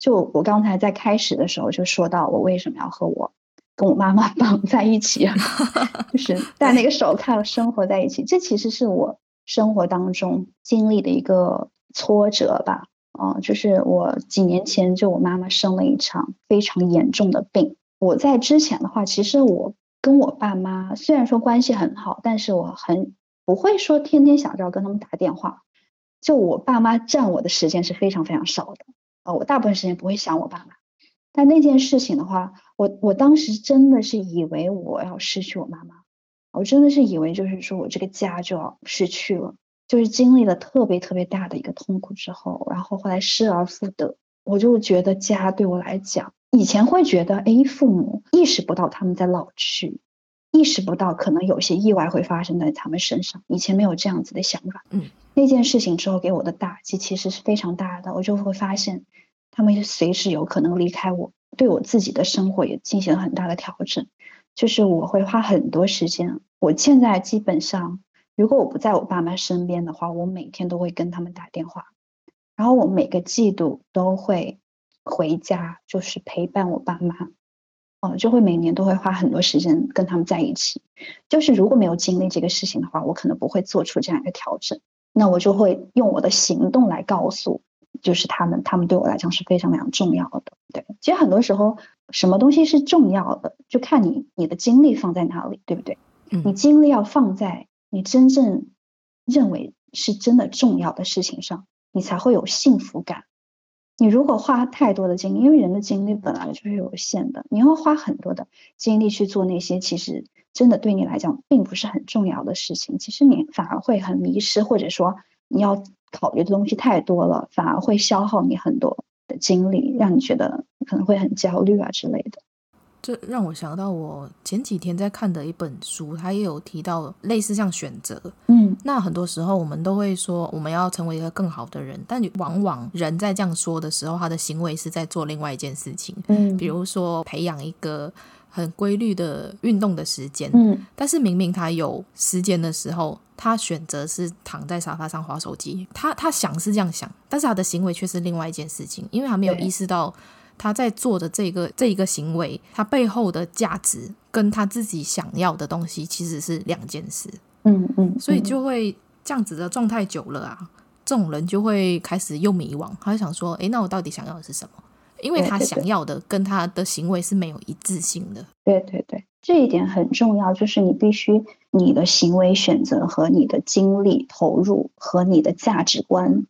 就我刚才在开始的时候就说到，我为什么要和我跟我妈妈 绑在一起，就是戴那个手铐生活在一起。这其实是我生活当中经历的一个挫折吧。啊、呃，就是我几年前就我妈妈生了一场非常严重的病。我在之前的话，其实我跟我爸妈虽然说关系很好，但是我很不会说天天想着要跟他们打电话。就我爸妈占我的时间是非常非常少的。啊、呃，我大部分时间不会想我爸妈。但那件事情的话，我我当时真的是以为我要失去我妈妈，我真的是以为就是说我这个家就要失去了，就是经历了特别特别大的一个痛苦之后，然后后来失而复得，我就觉得家对我来讲，以前会觉得，哎，父母意识不到他们在老去，意识不到可能有些意外会发生在他们身上，以前没有这样子的想法。嗯，那件事情之后给我的打击其实是非常大的，我就会发现。他们随时有可能离开我，对我自己的生活也进行了很大的调整。就是我会花很多时间，我现在基本上，如果我不在我爸妈身边的话，我每天都会跟他们打电话，然后我每个季度都会回家，就是陪伴我爸妈。哦，就会每年都会花很多时间跟他们在一起。就是如果没有经历这个事情的话，我可能不会做出这样一个调整。那我就会用我的行动来告诉。就是他们，他们对我来讲是非常非常重要的。对，其实很多时候，什么东西是重要的，就看你你的精力放在哪里，对不对？嗯，你精力要放在你真正认为是真的重要的事情上，你才会有幸福感。你如果花太多的精力，因为人的精力本来就是有限的，你要花很多的精力去做那些其实真的对你来讲并不是很重要的事情，其实你反而会很迷失，或者说你要。考虑的东西太多了，反而会消耗你很多的精力，让你觉得可能会很焦虑啊之类的。这让我想到我前几天在看的一本书，它也有提到类似像选择。嗯，那很多时候我们都会说我们要成为一个更好的人，但往往人在这样说的时候，他的行为是在做另外一件事情。嗯，比如说培养一个。很规律的运动的时间，嗯，但是明明他有时间的时候，他选择是躺在沙发上划手机。他他想是这样想，但是他的行为却是另外一件事情，因为他没有意识到他在做的这个这一个行为，他背后的价值跟他自己想要的东西其实是两件事。嗯嗯，所以就会这样子的状态久了啊，这种人就会开始又迷惘，他就想说，诶，那我到底想要的是什么？因为他想要的跟他的行为是没有一致性的。对对对，这一点很重要，就是你必须你的行为选择和你的精力投入和你的价值观，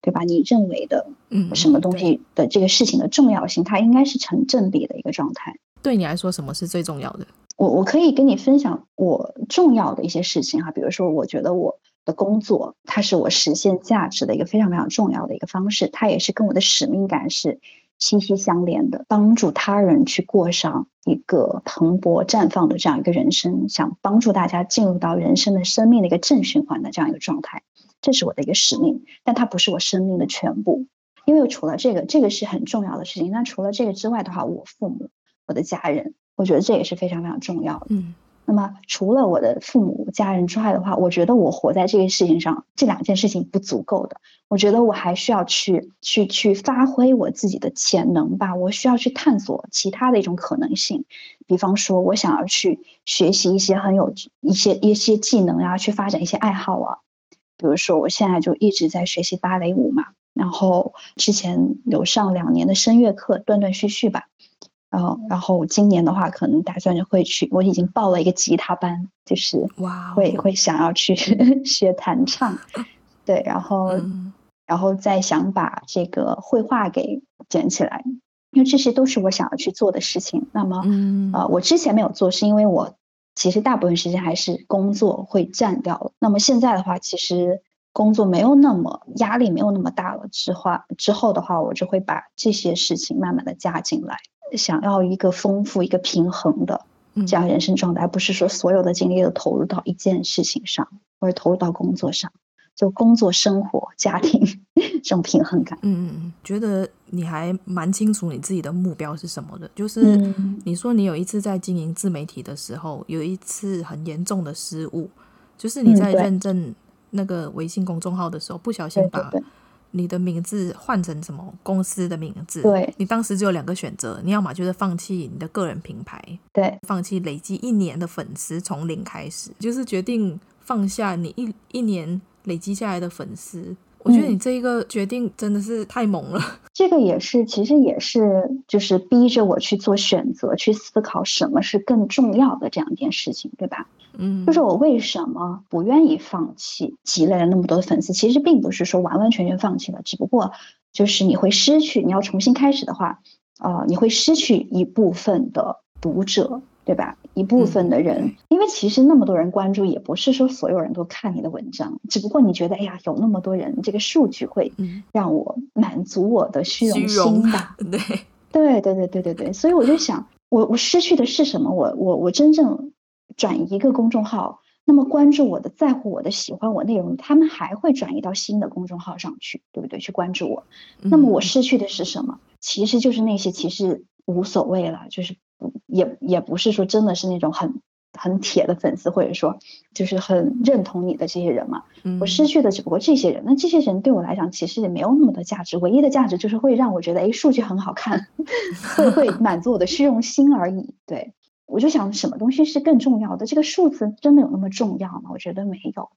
对吧？你认为的嗯什么东西的这个事情的重要性，它应该是成正比的一个状态。对你来说，什么是最重要的？我我可以跟你分享我重要的一些事情哈，比如说，我觉得我的工作它是我实现价值的一个非常非常重要的一个方式，它也是跟我的使命感是。息息相连的，帮助他人去过上一个蓬勃绽放的这样一个人生，想帮助大家进入到人生的生命的一个正循环的这样一个状态，这是我的一个使命，但它不是我生命的全部，因为除了这个，这个是很重要的事情。那除了这个之外的话，我父母、我的家人，我觉得这也是非常非常重要的。嗯。那么，除了我的父母、家人之外的话，我觉得我活在这个事情上，这两件事情不足够的。我觉得我还需要去、去、去发挥我自己的潜能吧。我需要去探索其他的一种可能性，比方说，我想要去学习一些很有一些一些技能啊，去发展一些爱好啊。比如说，我现在就一直在学习芭蕾舞嘛，然后之前有上两年的声乐课，断断续续吧。然后，然后今年的话，可能打算就会去。我已经报了一个吉他班，就是哇，会会想要去 学弹唱，对，然后，嗯、然后再想把这个绘画给捡起来，因为这些都是我想要去做的事情。那么，嗯、呃，我之前没有做，是因为我其实大部分时间还是工作会占掉了。那么现在的话，其实工作没有那么压力，没有那么大了之后，之后的话，我就会把这些事情慢慢的加进来。想要一个丰富、一个平衡的这样人生状态，而不是说所有的精力都投入到一件事情上，或者投入到工作上，就工作、生活、家庭 这种平衡感。嗯嗯，觉得你还蛮清楚你自己的目标是什么的。就是你说你有一次在经营自媒体的时候，有一次很严重的失误，就是你在认证那个微信公众号的时候，不小心把。你的名字换成什么公司的名字？对，你当时只有两个选择，你要么就是放弃你的个人品牌，对，放弃累积一年的粉丝，从零开始，就是决定放下你一一年累积下来的粉丝。我觉得你这一个决定真的是太猛了。嗯、这个也是，其实也是，就是逼着我去做选择，去思考什么是更重要的这样一件事情，对吧？嗯，就是我为什么不愿意放弃积累了那么多的粉丝？其实并不是说完完全全放弃了，只不过就是你会失去，你要重新开始的话，呃，你会失去一部分的读者。对吧？一部分的人，嗯、因为其实那么多人关注，也不是说所有人都看你的文章，只不过你觉得，哎呀，有那么多人，这个数据会让我满足我的虚荣心吧？对，对，对，对，对，对，对。所以我就想，我我失去的是什么？我我我真正转移一个公众号，那么关注我的、在乎我的、喜欢我内容，他们还会转移到新的公众号上去，对不对？去关注我，那么我失去的是什么？嗯、其实就是那些，其实无所谓了，就是。也也不是说真的是那种很很铁的粉丝，或者说就是很认同你的这些人嘛。我失去的只不过这些人，那这些人对我来讲其实也没有那么多价值，唯一的价值就是会让我觉得，哎，数据很好看，会会满足我的虚荣心而已。对，我就想什么东西是更重要的？这个数字真的有那么重要吗？我觉得没有。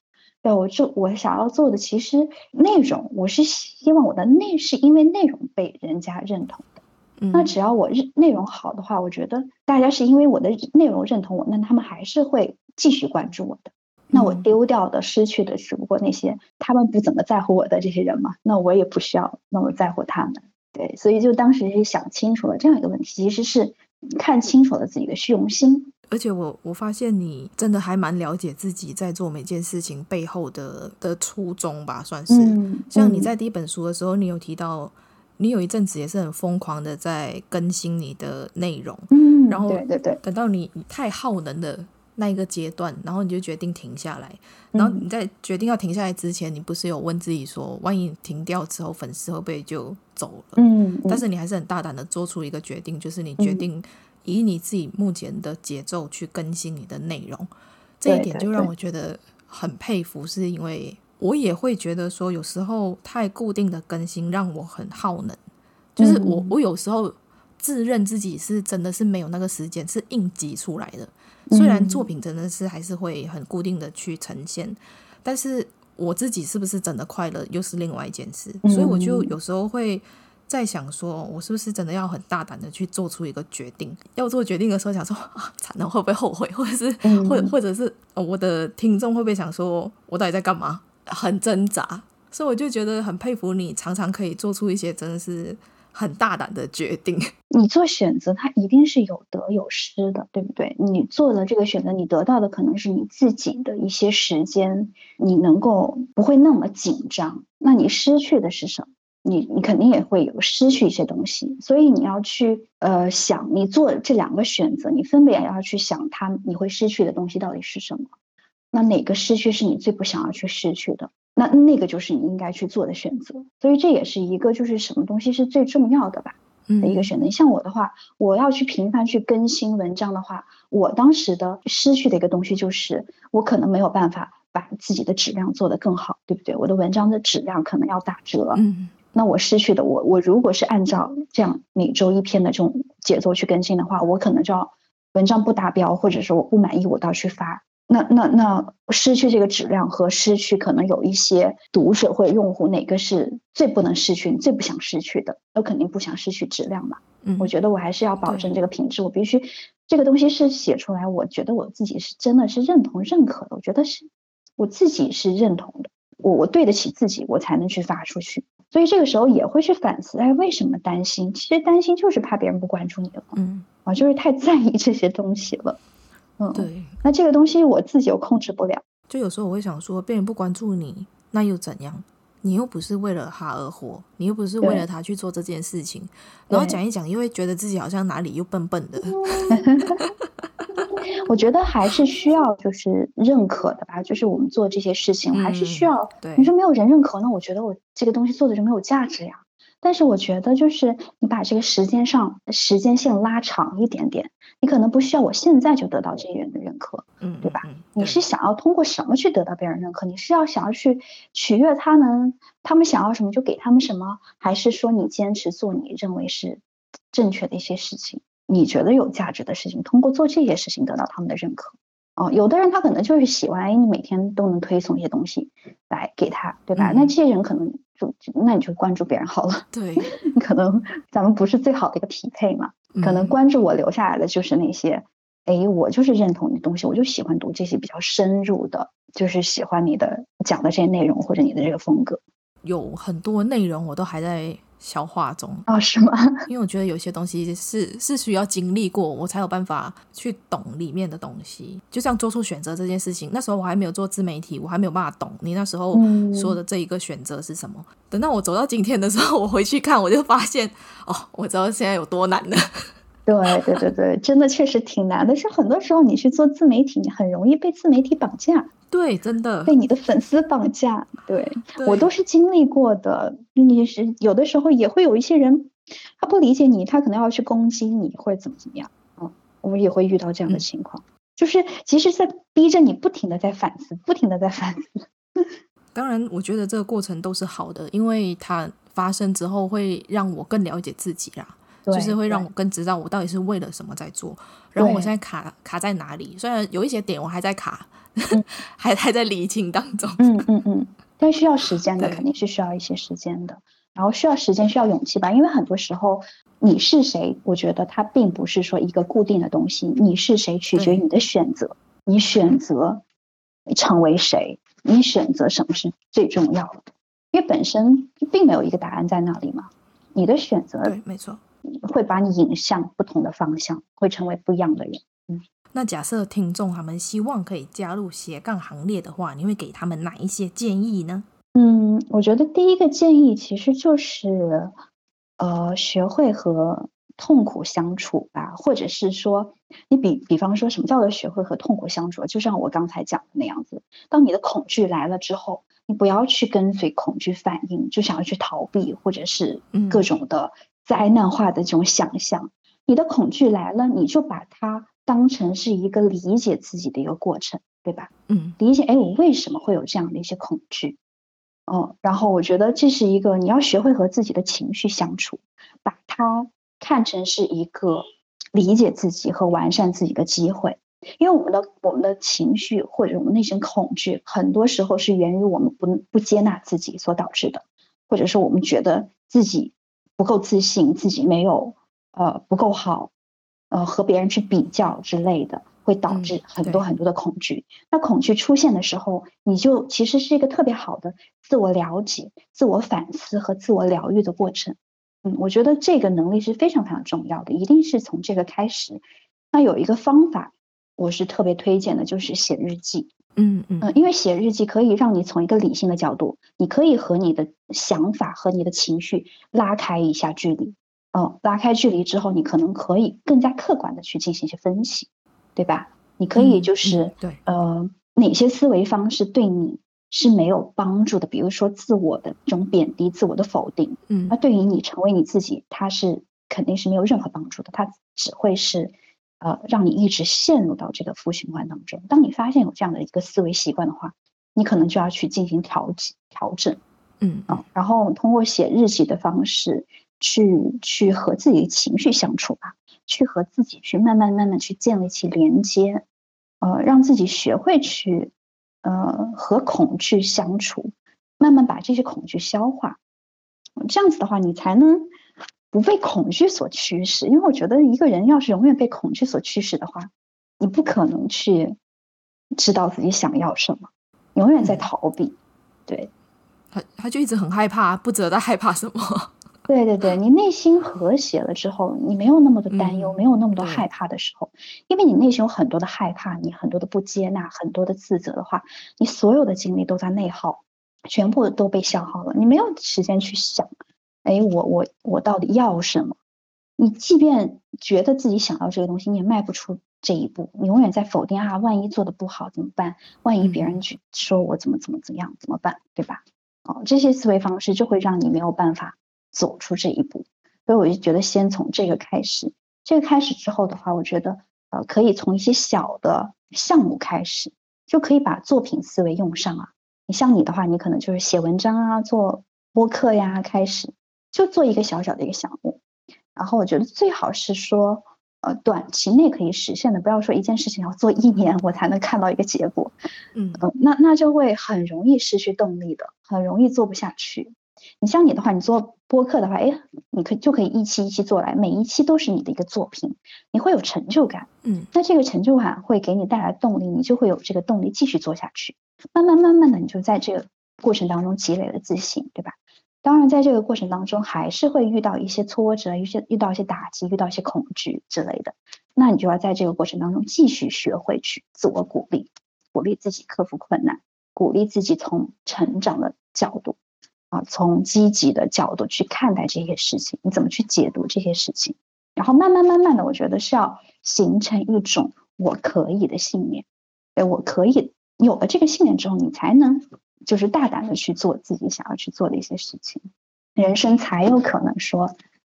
对，我就我想要做的其实内容，我是希望我的内是因为内容被人家认同。那只要我内容好的话，我觉得大家是因为我的内容认同我，那他们还是会继续关注我的。那我丢掉的、失去的，只不过那些他们不怎么在乎我的这些人嘛。那我也不需要那么在乎他们。对，所以就当时是想清楚了这样一个问题，其实是看清楚了自己的虚荣心。而且我我发现你真的还蛮了解自己在做每件事情背后的的初衷吧，算是。嗯，像你在第一本书的时候，你有提到。你有一阵子也是很疯狂的在更新你的内容，嗯，然后对对对，等到你太耗能的那一个阶段，然后你就决定停下来。然后你在决定要停下来之前，你不是有问自己说，万一停掉之后，粉丝会不会就走了？嗯，嗯，但是你还是很大胆的做出一个决定，就是你决定以你自己目前的节奏去更新你的内容。这一点就让我觉得很佩服，是因为。我也会觉得说，有时候太固定的更新让我很耗能。就是我，我有时候自认自己是真的是没有那个时间，是应急出来的。虽然作品真的是还是会很固定的去呈现，但是我自己是不是真的快乐，又是另外一件事。所以我就有时候会在想，说我是不是真的要很大胆的去做出一个决定？要做决定的时候，想说啊，惨了，会不会后悔？或者是，或或者是我的听众会不会想说，我到底在干嘛？很挣扎，所以我就觉得很佩服你，常常可以做出一些真的是很大胆的决定。你做选择，它一定是有得有失的，对不对？你做了这个选择，你得到的可能是你自己的一些时间，你能够不会那么紧张。那你失去的是什么？你你肯定也会有失去一些东西。所以你要去呃想，你做这两个选择，你分别要去想，它你会失去的东西到底是什么。那哪个失去是你最不想要去失去的？那那个就是你应该去做的选择。所以这也是一个就是什么东西是最重要的吧？的一个选择。嗯、像我的话，我要去频繁去更新文章的话，我当时的失去的一个东西就是我可能没有办法把自己的质量做得更好，对不对？我的文章的质量可能要打折。嗯。那我失去的我我如果是按照这样每周一篇的这种节奏去更新的话，我可能就要文章不达标，或者说我不满意，我倒去发。那那那失去这个质量和失去可能有一些读者或者用户，哪个是最不能失去？你最不想失去的？那肯定不想失去质量嘛。嗯，我觉得我还是要保证这个品质，我必须这个东西是写出来，我觉得我自己是真的是认同认可的，我觉得是我自己是认同的，我我对得起自己，我才能去发出去。所以这个时候也会去反思，哎，为什么担心？其实担心就是怕别人不关注你了，嗯，啊，就是太在意这些东西了。嗯，对，那这个东西我自己又控制不了。就有时候我会想说，别人不关注你，那又怎样？你又不是为了他而活，你又不是为了他去做这件事情。然后讲一讲，又会觉得自己好像哪里又笨笨的。我觉得还是需要就是认可的吧，就是我们做这些事情，还是需要。对，你说没有人认可，那我觉得我这个东西做的就没有价值呀。但是我觉得，就是你把这个时间上时间线拉长一点点，你可能不需要我现在就得到这些人的认可，嗯，对吧？嗯，你是想要通过什么去得到别人认可？你是要想要去取悦他们，他们想要什么就给他们什么，还是说你坚持做你认为是正确的一些事情，你觉得有价值的事情，通过做这些事情得到他们的认可？哦，有的人他可能就是喜欢，哎，你每天都能推送一些东西来来给他，对吧？嗯、那这些人可能就那你就关注别人好了。对，可能咱们不是最好的一个匹配嘛。嗯、可能关注我留下来的就是那些，哎，我就是认同你的东西，我就喜欢读这些比较深入的，就是喜欢你的讲的这些内容或者你的这个风格。有很多内容我都还在消化中啊、哦，是吗？因为我觉得有些东西是是需要经历过，我才有办法去懂里面的东西。就像做出选择这件事情，那时候我还没有做自媒体，我还没有办法懂你那时候说的这一个选择是什么。嗯、等到我走到今天的时候，我回去看，我就发现哦，我知道现在有多难了。对对对对，真的确实挺难的。是很多时候你去做自媒体，你很容易被自媒体绑架。对，真的被你的粉丝绑架。对，对我都是经历过的。你是有的时候也会有一些人，他不理解你，他可能要去攻击你，或者怎么怎么样。嗯，我们也会遇到这样的情况，嗯、就是其实，在逼着你不停的在反思，不停的在反思。当然，我觉得这个过程都是好的，因为它发生之后会让我更了解自己啦。就是会让我更知道我到底是为了什么在做，然后我现在卡卡在哪里？虽然有一些点我还在卡，嗯、还还在理清当中。嗯嗯嗯，但需要时间的，肯定是需要一些时间的。然后需要时间，需要勇气吧。因为很多时候，你是谁？我觉得它并不是说一个固定的东西。你是谁，取决于你的选择。你选择成为谁？你选择什么是最重要的？因为本身并没有一个答案在那里嘛。你的选择，对，没错。会把你引向不同的方向，会成为不一样的人。嗯，那假设听众他们希望可以加入斜杠行列的话，你会给他们哪一些建议呢？嗯，我觉得第一个建议其实就是，呃，学会和痛苦相处吧，或者是说，你比比方说什么叫做学会和痛苦相处？就像我刚才讲的那样子，当你的恐惧来了之后，你不要去跟随恐惧反应，就想要去逃避，或者是各种的。灾难化的这种想象，你的恐惧来了，你就把它当成是一个理解自己的一个过程，对吧？嗯，理解，哎，我为什么会有这样的一些恐惧？哦，然后我觉得这是一个你要学会和自己的情绪相处，把它看成是一个理解自己和完善自己的机会。因为我们的我们的情绪或者我们内心恐惧，很多时候是源于我们不不接纳自己所导致的，或者是我们觉得自己。不够自信，自己没有呃不够好，呃和别人去比较之类的，会导致很多很多的恐惧。嗯、那恐惧出现的时候，你就其实是一个特别好的自我了解、自我反思和自我疗愈的过程。嗯，我觉得这个能力是非常非常重要的，一定是从这个开始。那有一个方法，我是特别推荐的，就是写日记。嗯嗯嗯，因为写日记可以让你从一个理性的角度，你可以和你的想法和你的情绪拉开一下距离。嗯，拉开距离之后，你可能可以更加客观的去进行一些分析，对吧？你可以就是、嗯嗯、对呃，哪些思维方式对你是没有帮助的？比如说自我的这种贬低、自我的否定，嗯，那对于你成为你自己，它是肯定是没有任何帮助的，它只会是。呃，让你一直陷入到这个负循环当中。当你发现有这样的一个思维习惯的话，你可能就要去进行调节、调整，嗯啊，然后通过写日记的方式去去和自己的情绪相处吧，去和自己去慢慢慢慢去建立起连接，呃，让自己学会去呃和恐惧相处，慢慢把这些恐惧消化。这样子的话，你才能。不被恐惧所驱使，因为我觉得一个人要是永远被恐惧所驱使的话，你不可能去知道自己想要什么，永远在逃避。嗯、对，他他就一直很害怕，不知道在害怕什么。对对对，你内心和谐了之后，你没有那么多担忧，嗯、没有那么多害怕的时候，因为你内心有很多的害怕，你很多的不接纳，很多的自责的话，你所有的精力都在内耗，全部都被消耗了，你没有时间去想。哎，我我我到底要什么？你即便觉得自己想要这个东西，你也迈不出这一步。你永远在否定啊，万一做的不好怎么办？万一别人去说我怎么怎么怎么样怎么办？对吧？哦，这些思维方式就会让你没有办法走出这一步。所以我就觉得，先从这个开始。这个开始之后的话，我觉得呃，可以从一些小的项目开始，就可以把作品思维用上啊。你像你的话，你可能就是写文章啊，做播客呀，开始。就做一个小小的一个项目，然后我觉得最好是说，呃短期内可以实现的，不要说一件事情要做一年我才能看到一个结果，嗯，呃、那那就会很容易失去动力的，很容易做不下去。你像你的话，你做播客的话，哎，你可以就可以一期一期做来，每一期都是你的一个作品，你会有成就感，嗯，那这个成就感会给你带来动力，你就会有这个动力继续做下去。慢慢慢慢的，你就在这个过程当中积累了自信，对吧？当然，在这个过程当中，还是会遇到一些挫折，一些遇到一些打击，遇到一些恐惧之类的。那你就要在这个过程当中继续学会去自我鼓励，鼓励自己克服困难，鼓励自己从成长的角度啊，从积极的角度去看待这些事情。你怎么去解读这些事情？然后慢慢慢慢的，我觉得是要形成一种我可以的信念。哎，我可以有了这个信念之后，你才能。就是大胆的去做自己想要去做的一些事情，人生才有可能说，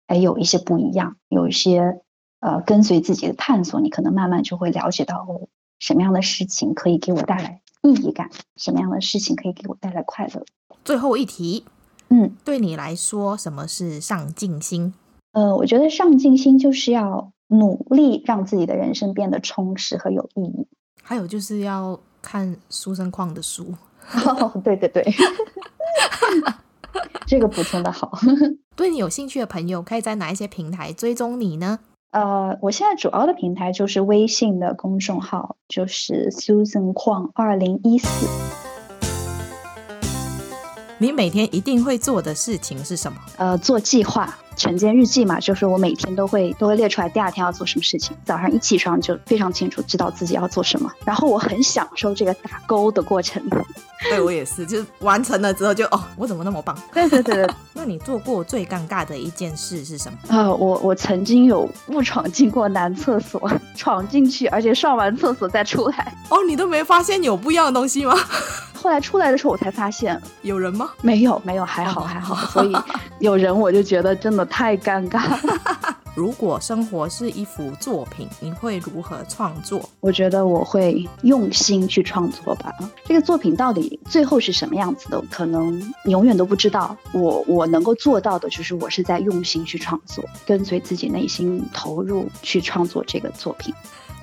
哎，有一些不一样，有一些呃跟随自己的探索，你可能慢慢就会了解到哦，什么样的事情可以给我带来意义感，什么样的事情可以给我带来快乐。最后一题，嗯，对你来说，什么是上进心？呃，我觉得上进心就是要努力让自己的人生变得充实和有意义，还有就是要看书生框的书。哦，对对对，这个补充的好。对你有兴趣的朋友，可以在哪一些平台追踪你呢？呃，我现在主要的平台就是微信的公众号，就是 Susan 矿二零一四。你每天一定会做的事情是什么？呃，做计划。晨间日记嘛，就是我每天都会都会列出来，第二天要做什么事情。早上一起床就非常清楚知道自己要做什么，然后我很享受这个打勾的过程。对，我也是，就是完成了之后就哦，我怎么那么棒？对对对对。那你做过最尴尬的一件事是什么？呃，我我曾经有误闯进过男厕所，闯进去，而且上完厕所再出来。哦，你都没发现有不一样的东西吗？后来出来的时候，我才发现有人吗？没有，没有，还好，还好。所以有人，我就觉得真的太尴尬了。如果生活是一幅作品，你会如何创作？我觉得我会用心去创作吧。这个作品到底最后是什么样子的，可能永远都不知道。我我能够做到的就是，我是在用心去创作，跟随自己内心投入去创作这个作品。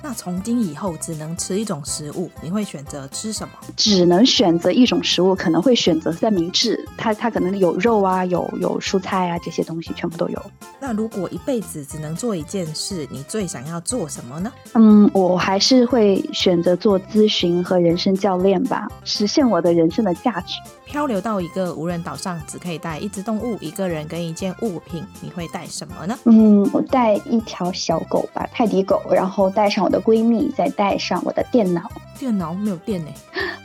那从今以后只能吃一种食物，你会选择吃什么？只能选择一种食物，可能会选择三明治。它它可能有肉啊，有有蔬菜啊，这些东西全部都有。那如果一辈子只能做一件事，你最想要做什么呢？嗯，我还是会选择做咨询和人生教练吧，实现我的人生的价值。漂流到一个无人岛上，只可以带一只动物、一个人跟一件物品，你会带什么呢？嗯，我带一条小狗吧，泰迪狗，然后带上我的闺蜜，再带上我的电脑。电脑没有电呢？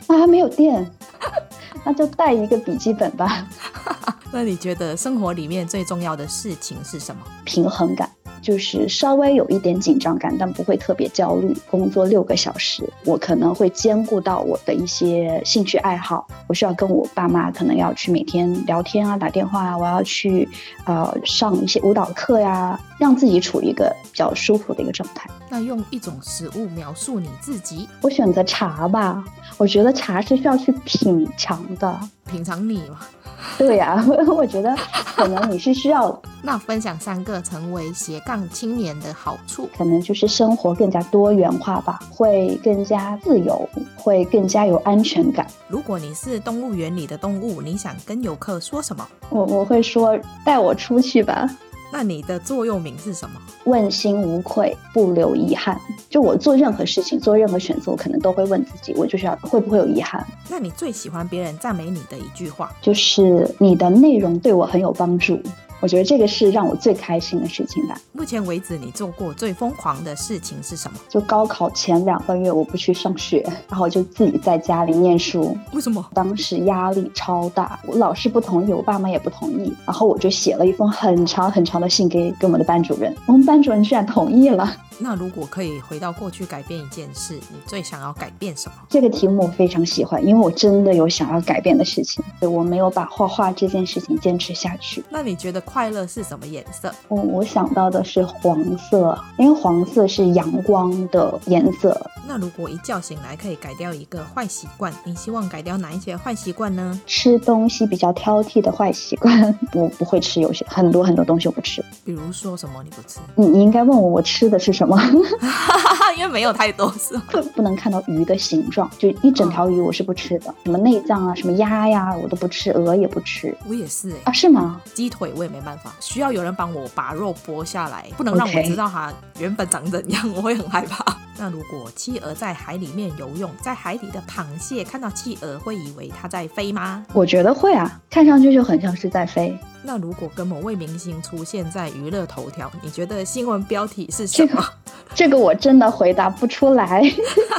啊，没有电，那就带一个笔记本吧。那你觉得生活里面最重要的事情是什么？平衡感。就是稍微有一点紧张感，但不会特别焦虑。工作六个小时，我可能会兼顾到我的一些兴趣爱好。我需要跟我爸妈，可能要去每天聊天啊，打电话啊。我要去呃上一些舞蹈课呀，让自己处于一个比较舒服的一个状态。那用一种食物描述你自己，我选择茶吧。我觉得茶是需要去品尝的，品尝你嘛。对呀、啊，我觉得可能你是需要。那分享三个成为斜杠青年的好处，可能就是生活更加多元化吧，会更加自由，会更加有安全感。如果你是动物园里的动物，你想跟游客说什么？我我会说带我出去吧。那你的座右铭是什么？问心无愧，不留遗憾。就我做任何事情，做任何选择，我可能都会问自己，我就是要会不会有遗憾。那你最喜欢别人赞美你的一句话？就是你的内容对我很有帮助。我觉得这个是让我最开心的事情吧。目前为止，你做过最疯狂的事情是什么？就高考前两个月，我不去上学，然后就自己在家里念书。为什么？当时压力超大，我老师不同意，我爸妈也不同意，然后我就写了一封很长很长的信给给我们的班主任，我们班主任居然同意了。那如果可以回到过去改变一件事，你最想要改变什么？这个题目我非常喜欢，因为我真的有想要改变的事情，我没有把画画这件事情坚持下去。那你觉得快乐是什么颜色？我我想到的是黄色，因为黄色是阳光的颜色。那如果一觉醒来可以改掉一个坏习惯，你希望改掉哪一些坏习惯呢？吃东西比较挑剔的坏习惯，我不会吃有些很多很多东西我不吃。比如说什么你不吃？你你应该问我我吃的是什么？因为没有太多是吗？不能看到鱼的形状，就一整条鱼我是不吃的，什么内脏啊，什么鸭呀，我都不吃，鹅也不吃。我也是哎、欸、啊，是吗？鸡腿我也没办法，需要有人帮我把肉剥下来，不能让我知道它原本长怎样，我会很害怕。那如果企鹅在海里面游泳，在海底的螃蟹看到企鹅会以为它在飞吗？我觉得会啊，看上去就很像是在飞。那如果跟某位明星出现在娱乐头条，你觉得新闻标题是什么？这个，这个我真的回答不出来。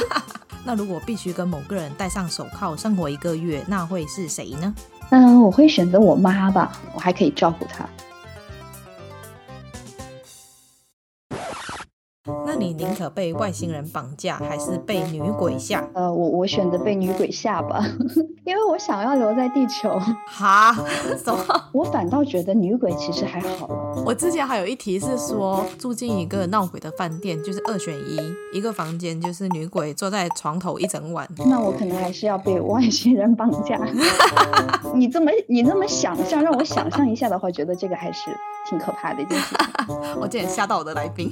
那如果必须跟某个人戴上手铐生活一个月，那会是谁呢？嗯，我会选择我妈吧，我还可以照顾她。那你宁可被外星人绑架，还是被女鬼吓？呃，我我选择被女鬼吓吧，因为我想要留在地球。哈？什么？我反倒觉得女鬼其实还好。我之前还有一题是说，住进一个闹鬼的饭店，就是二选一，一个房间就是女鬼坐在床头一整晚。那我可能还是要被外星人绑架。你这么你这么想象，让我想象一下的话，觉得这个还是挺可怕的一件事。我竟然吓到我的来宾。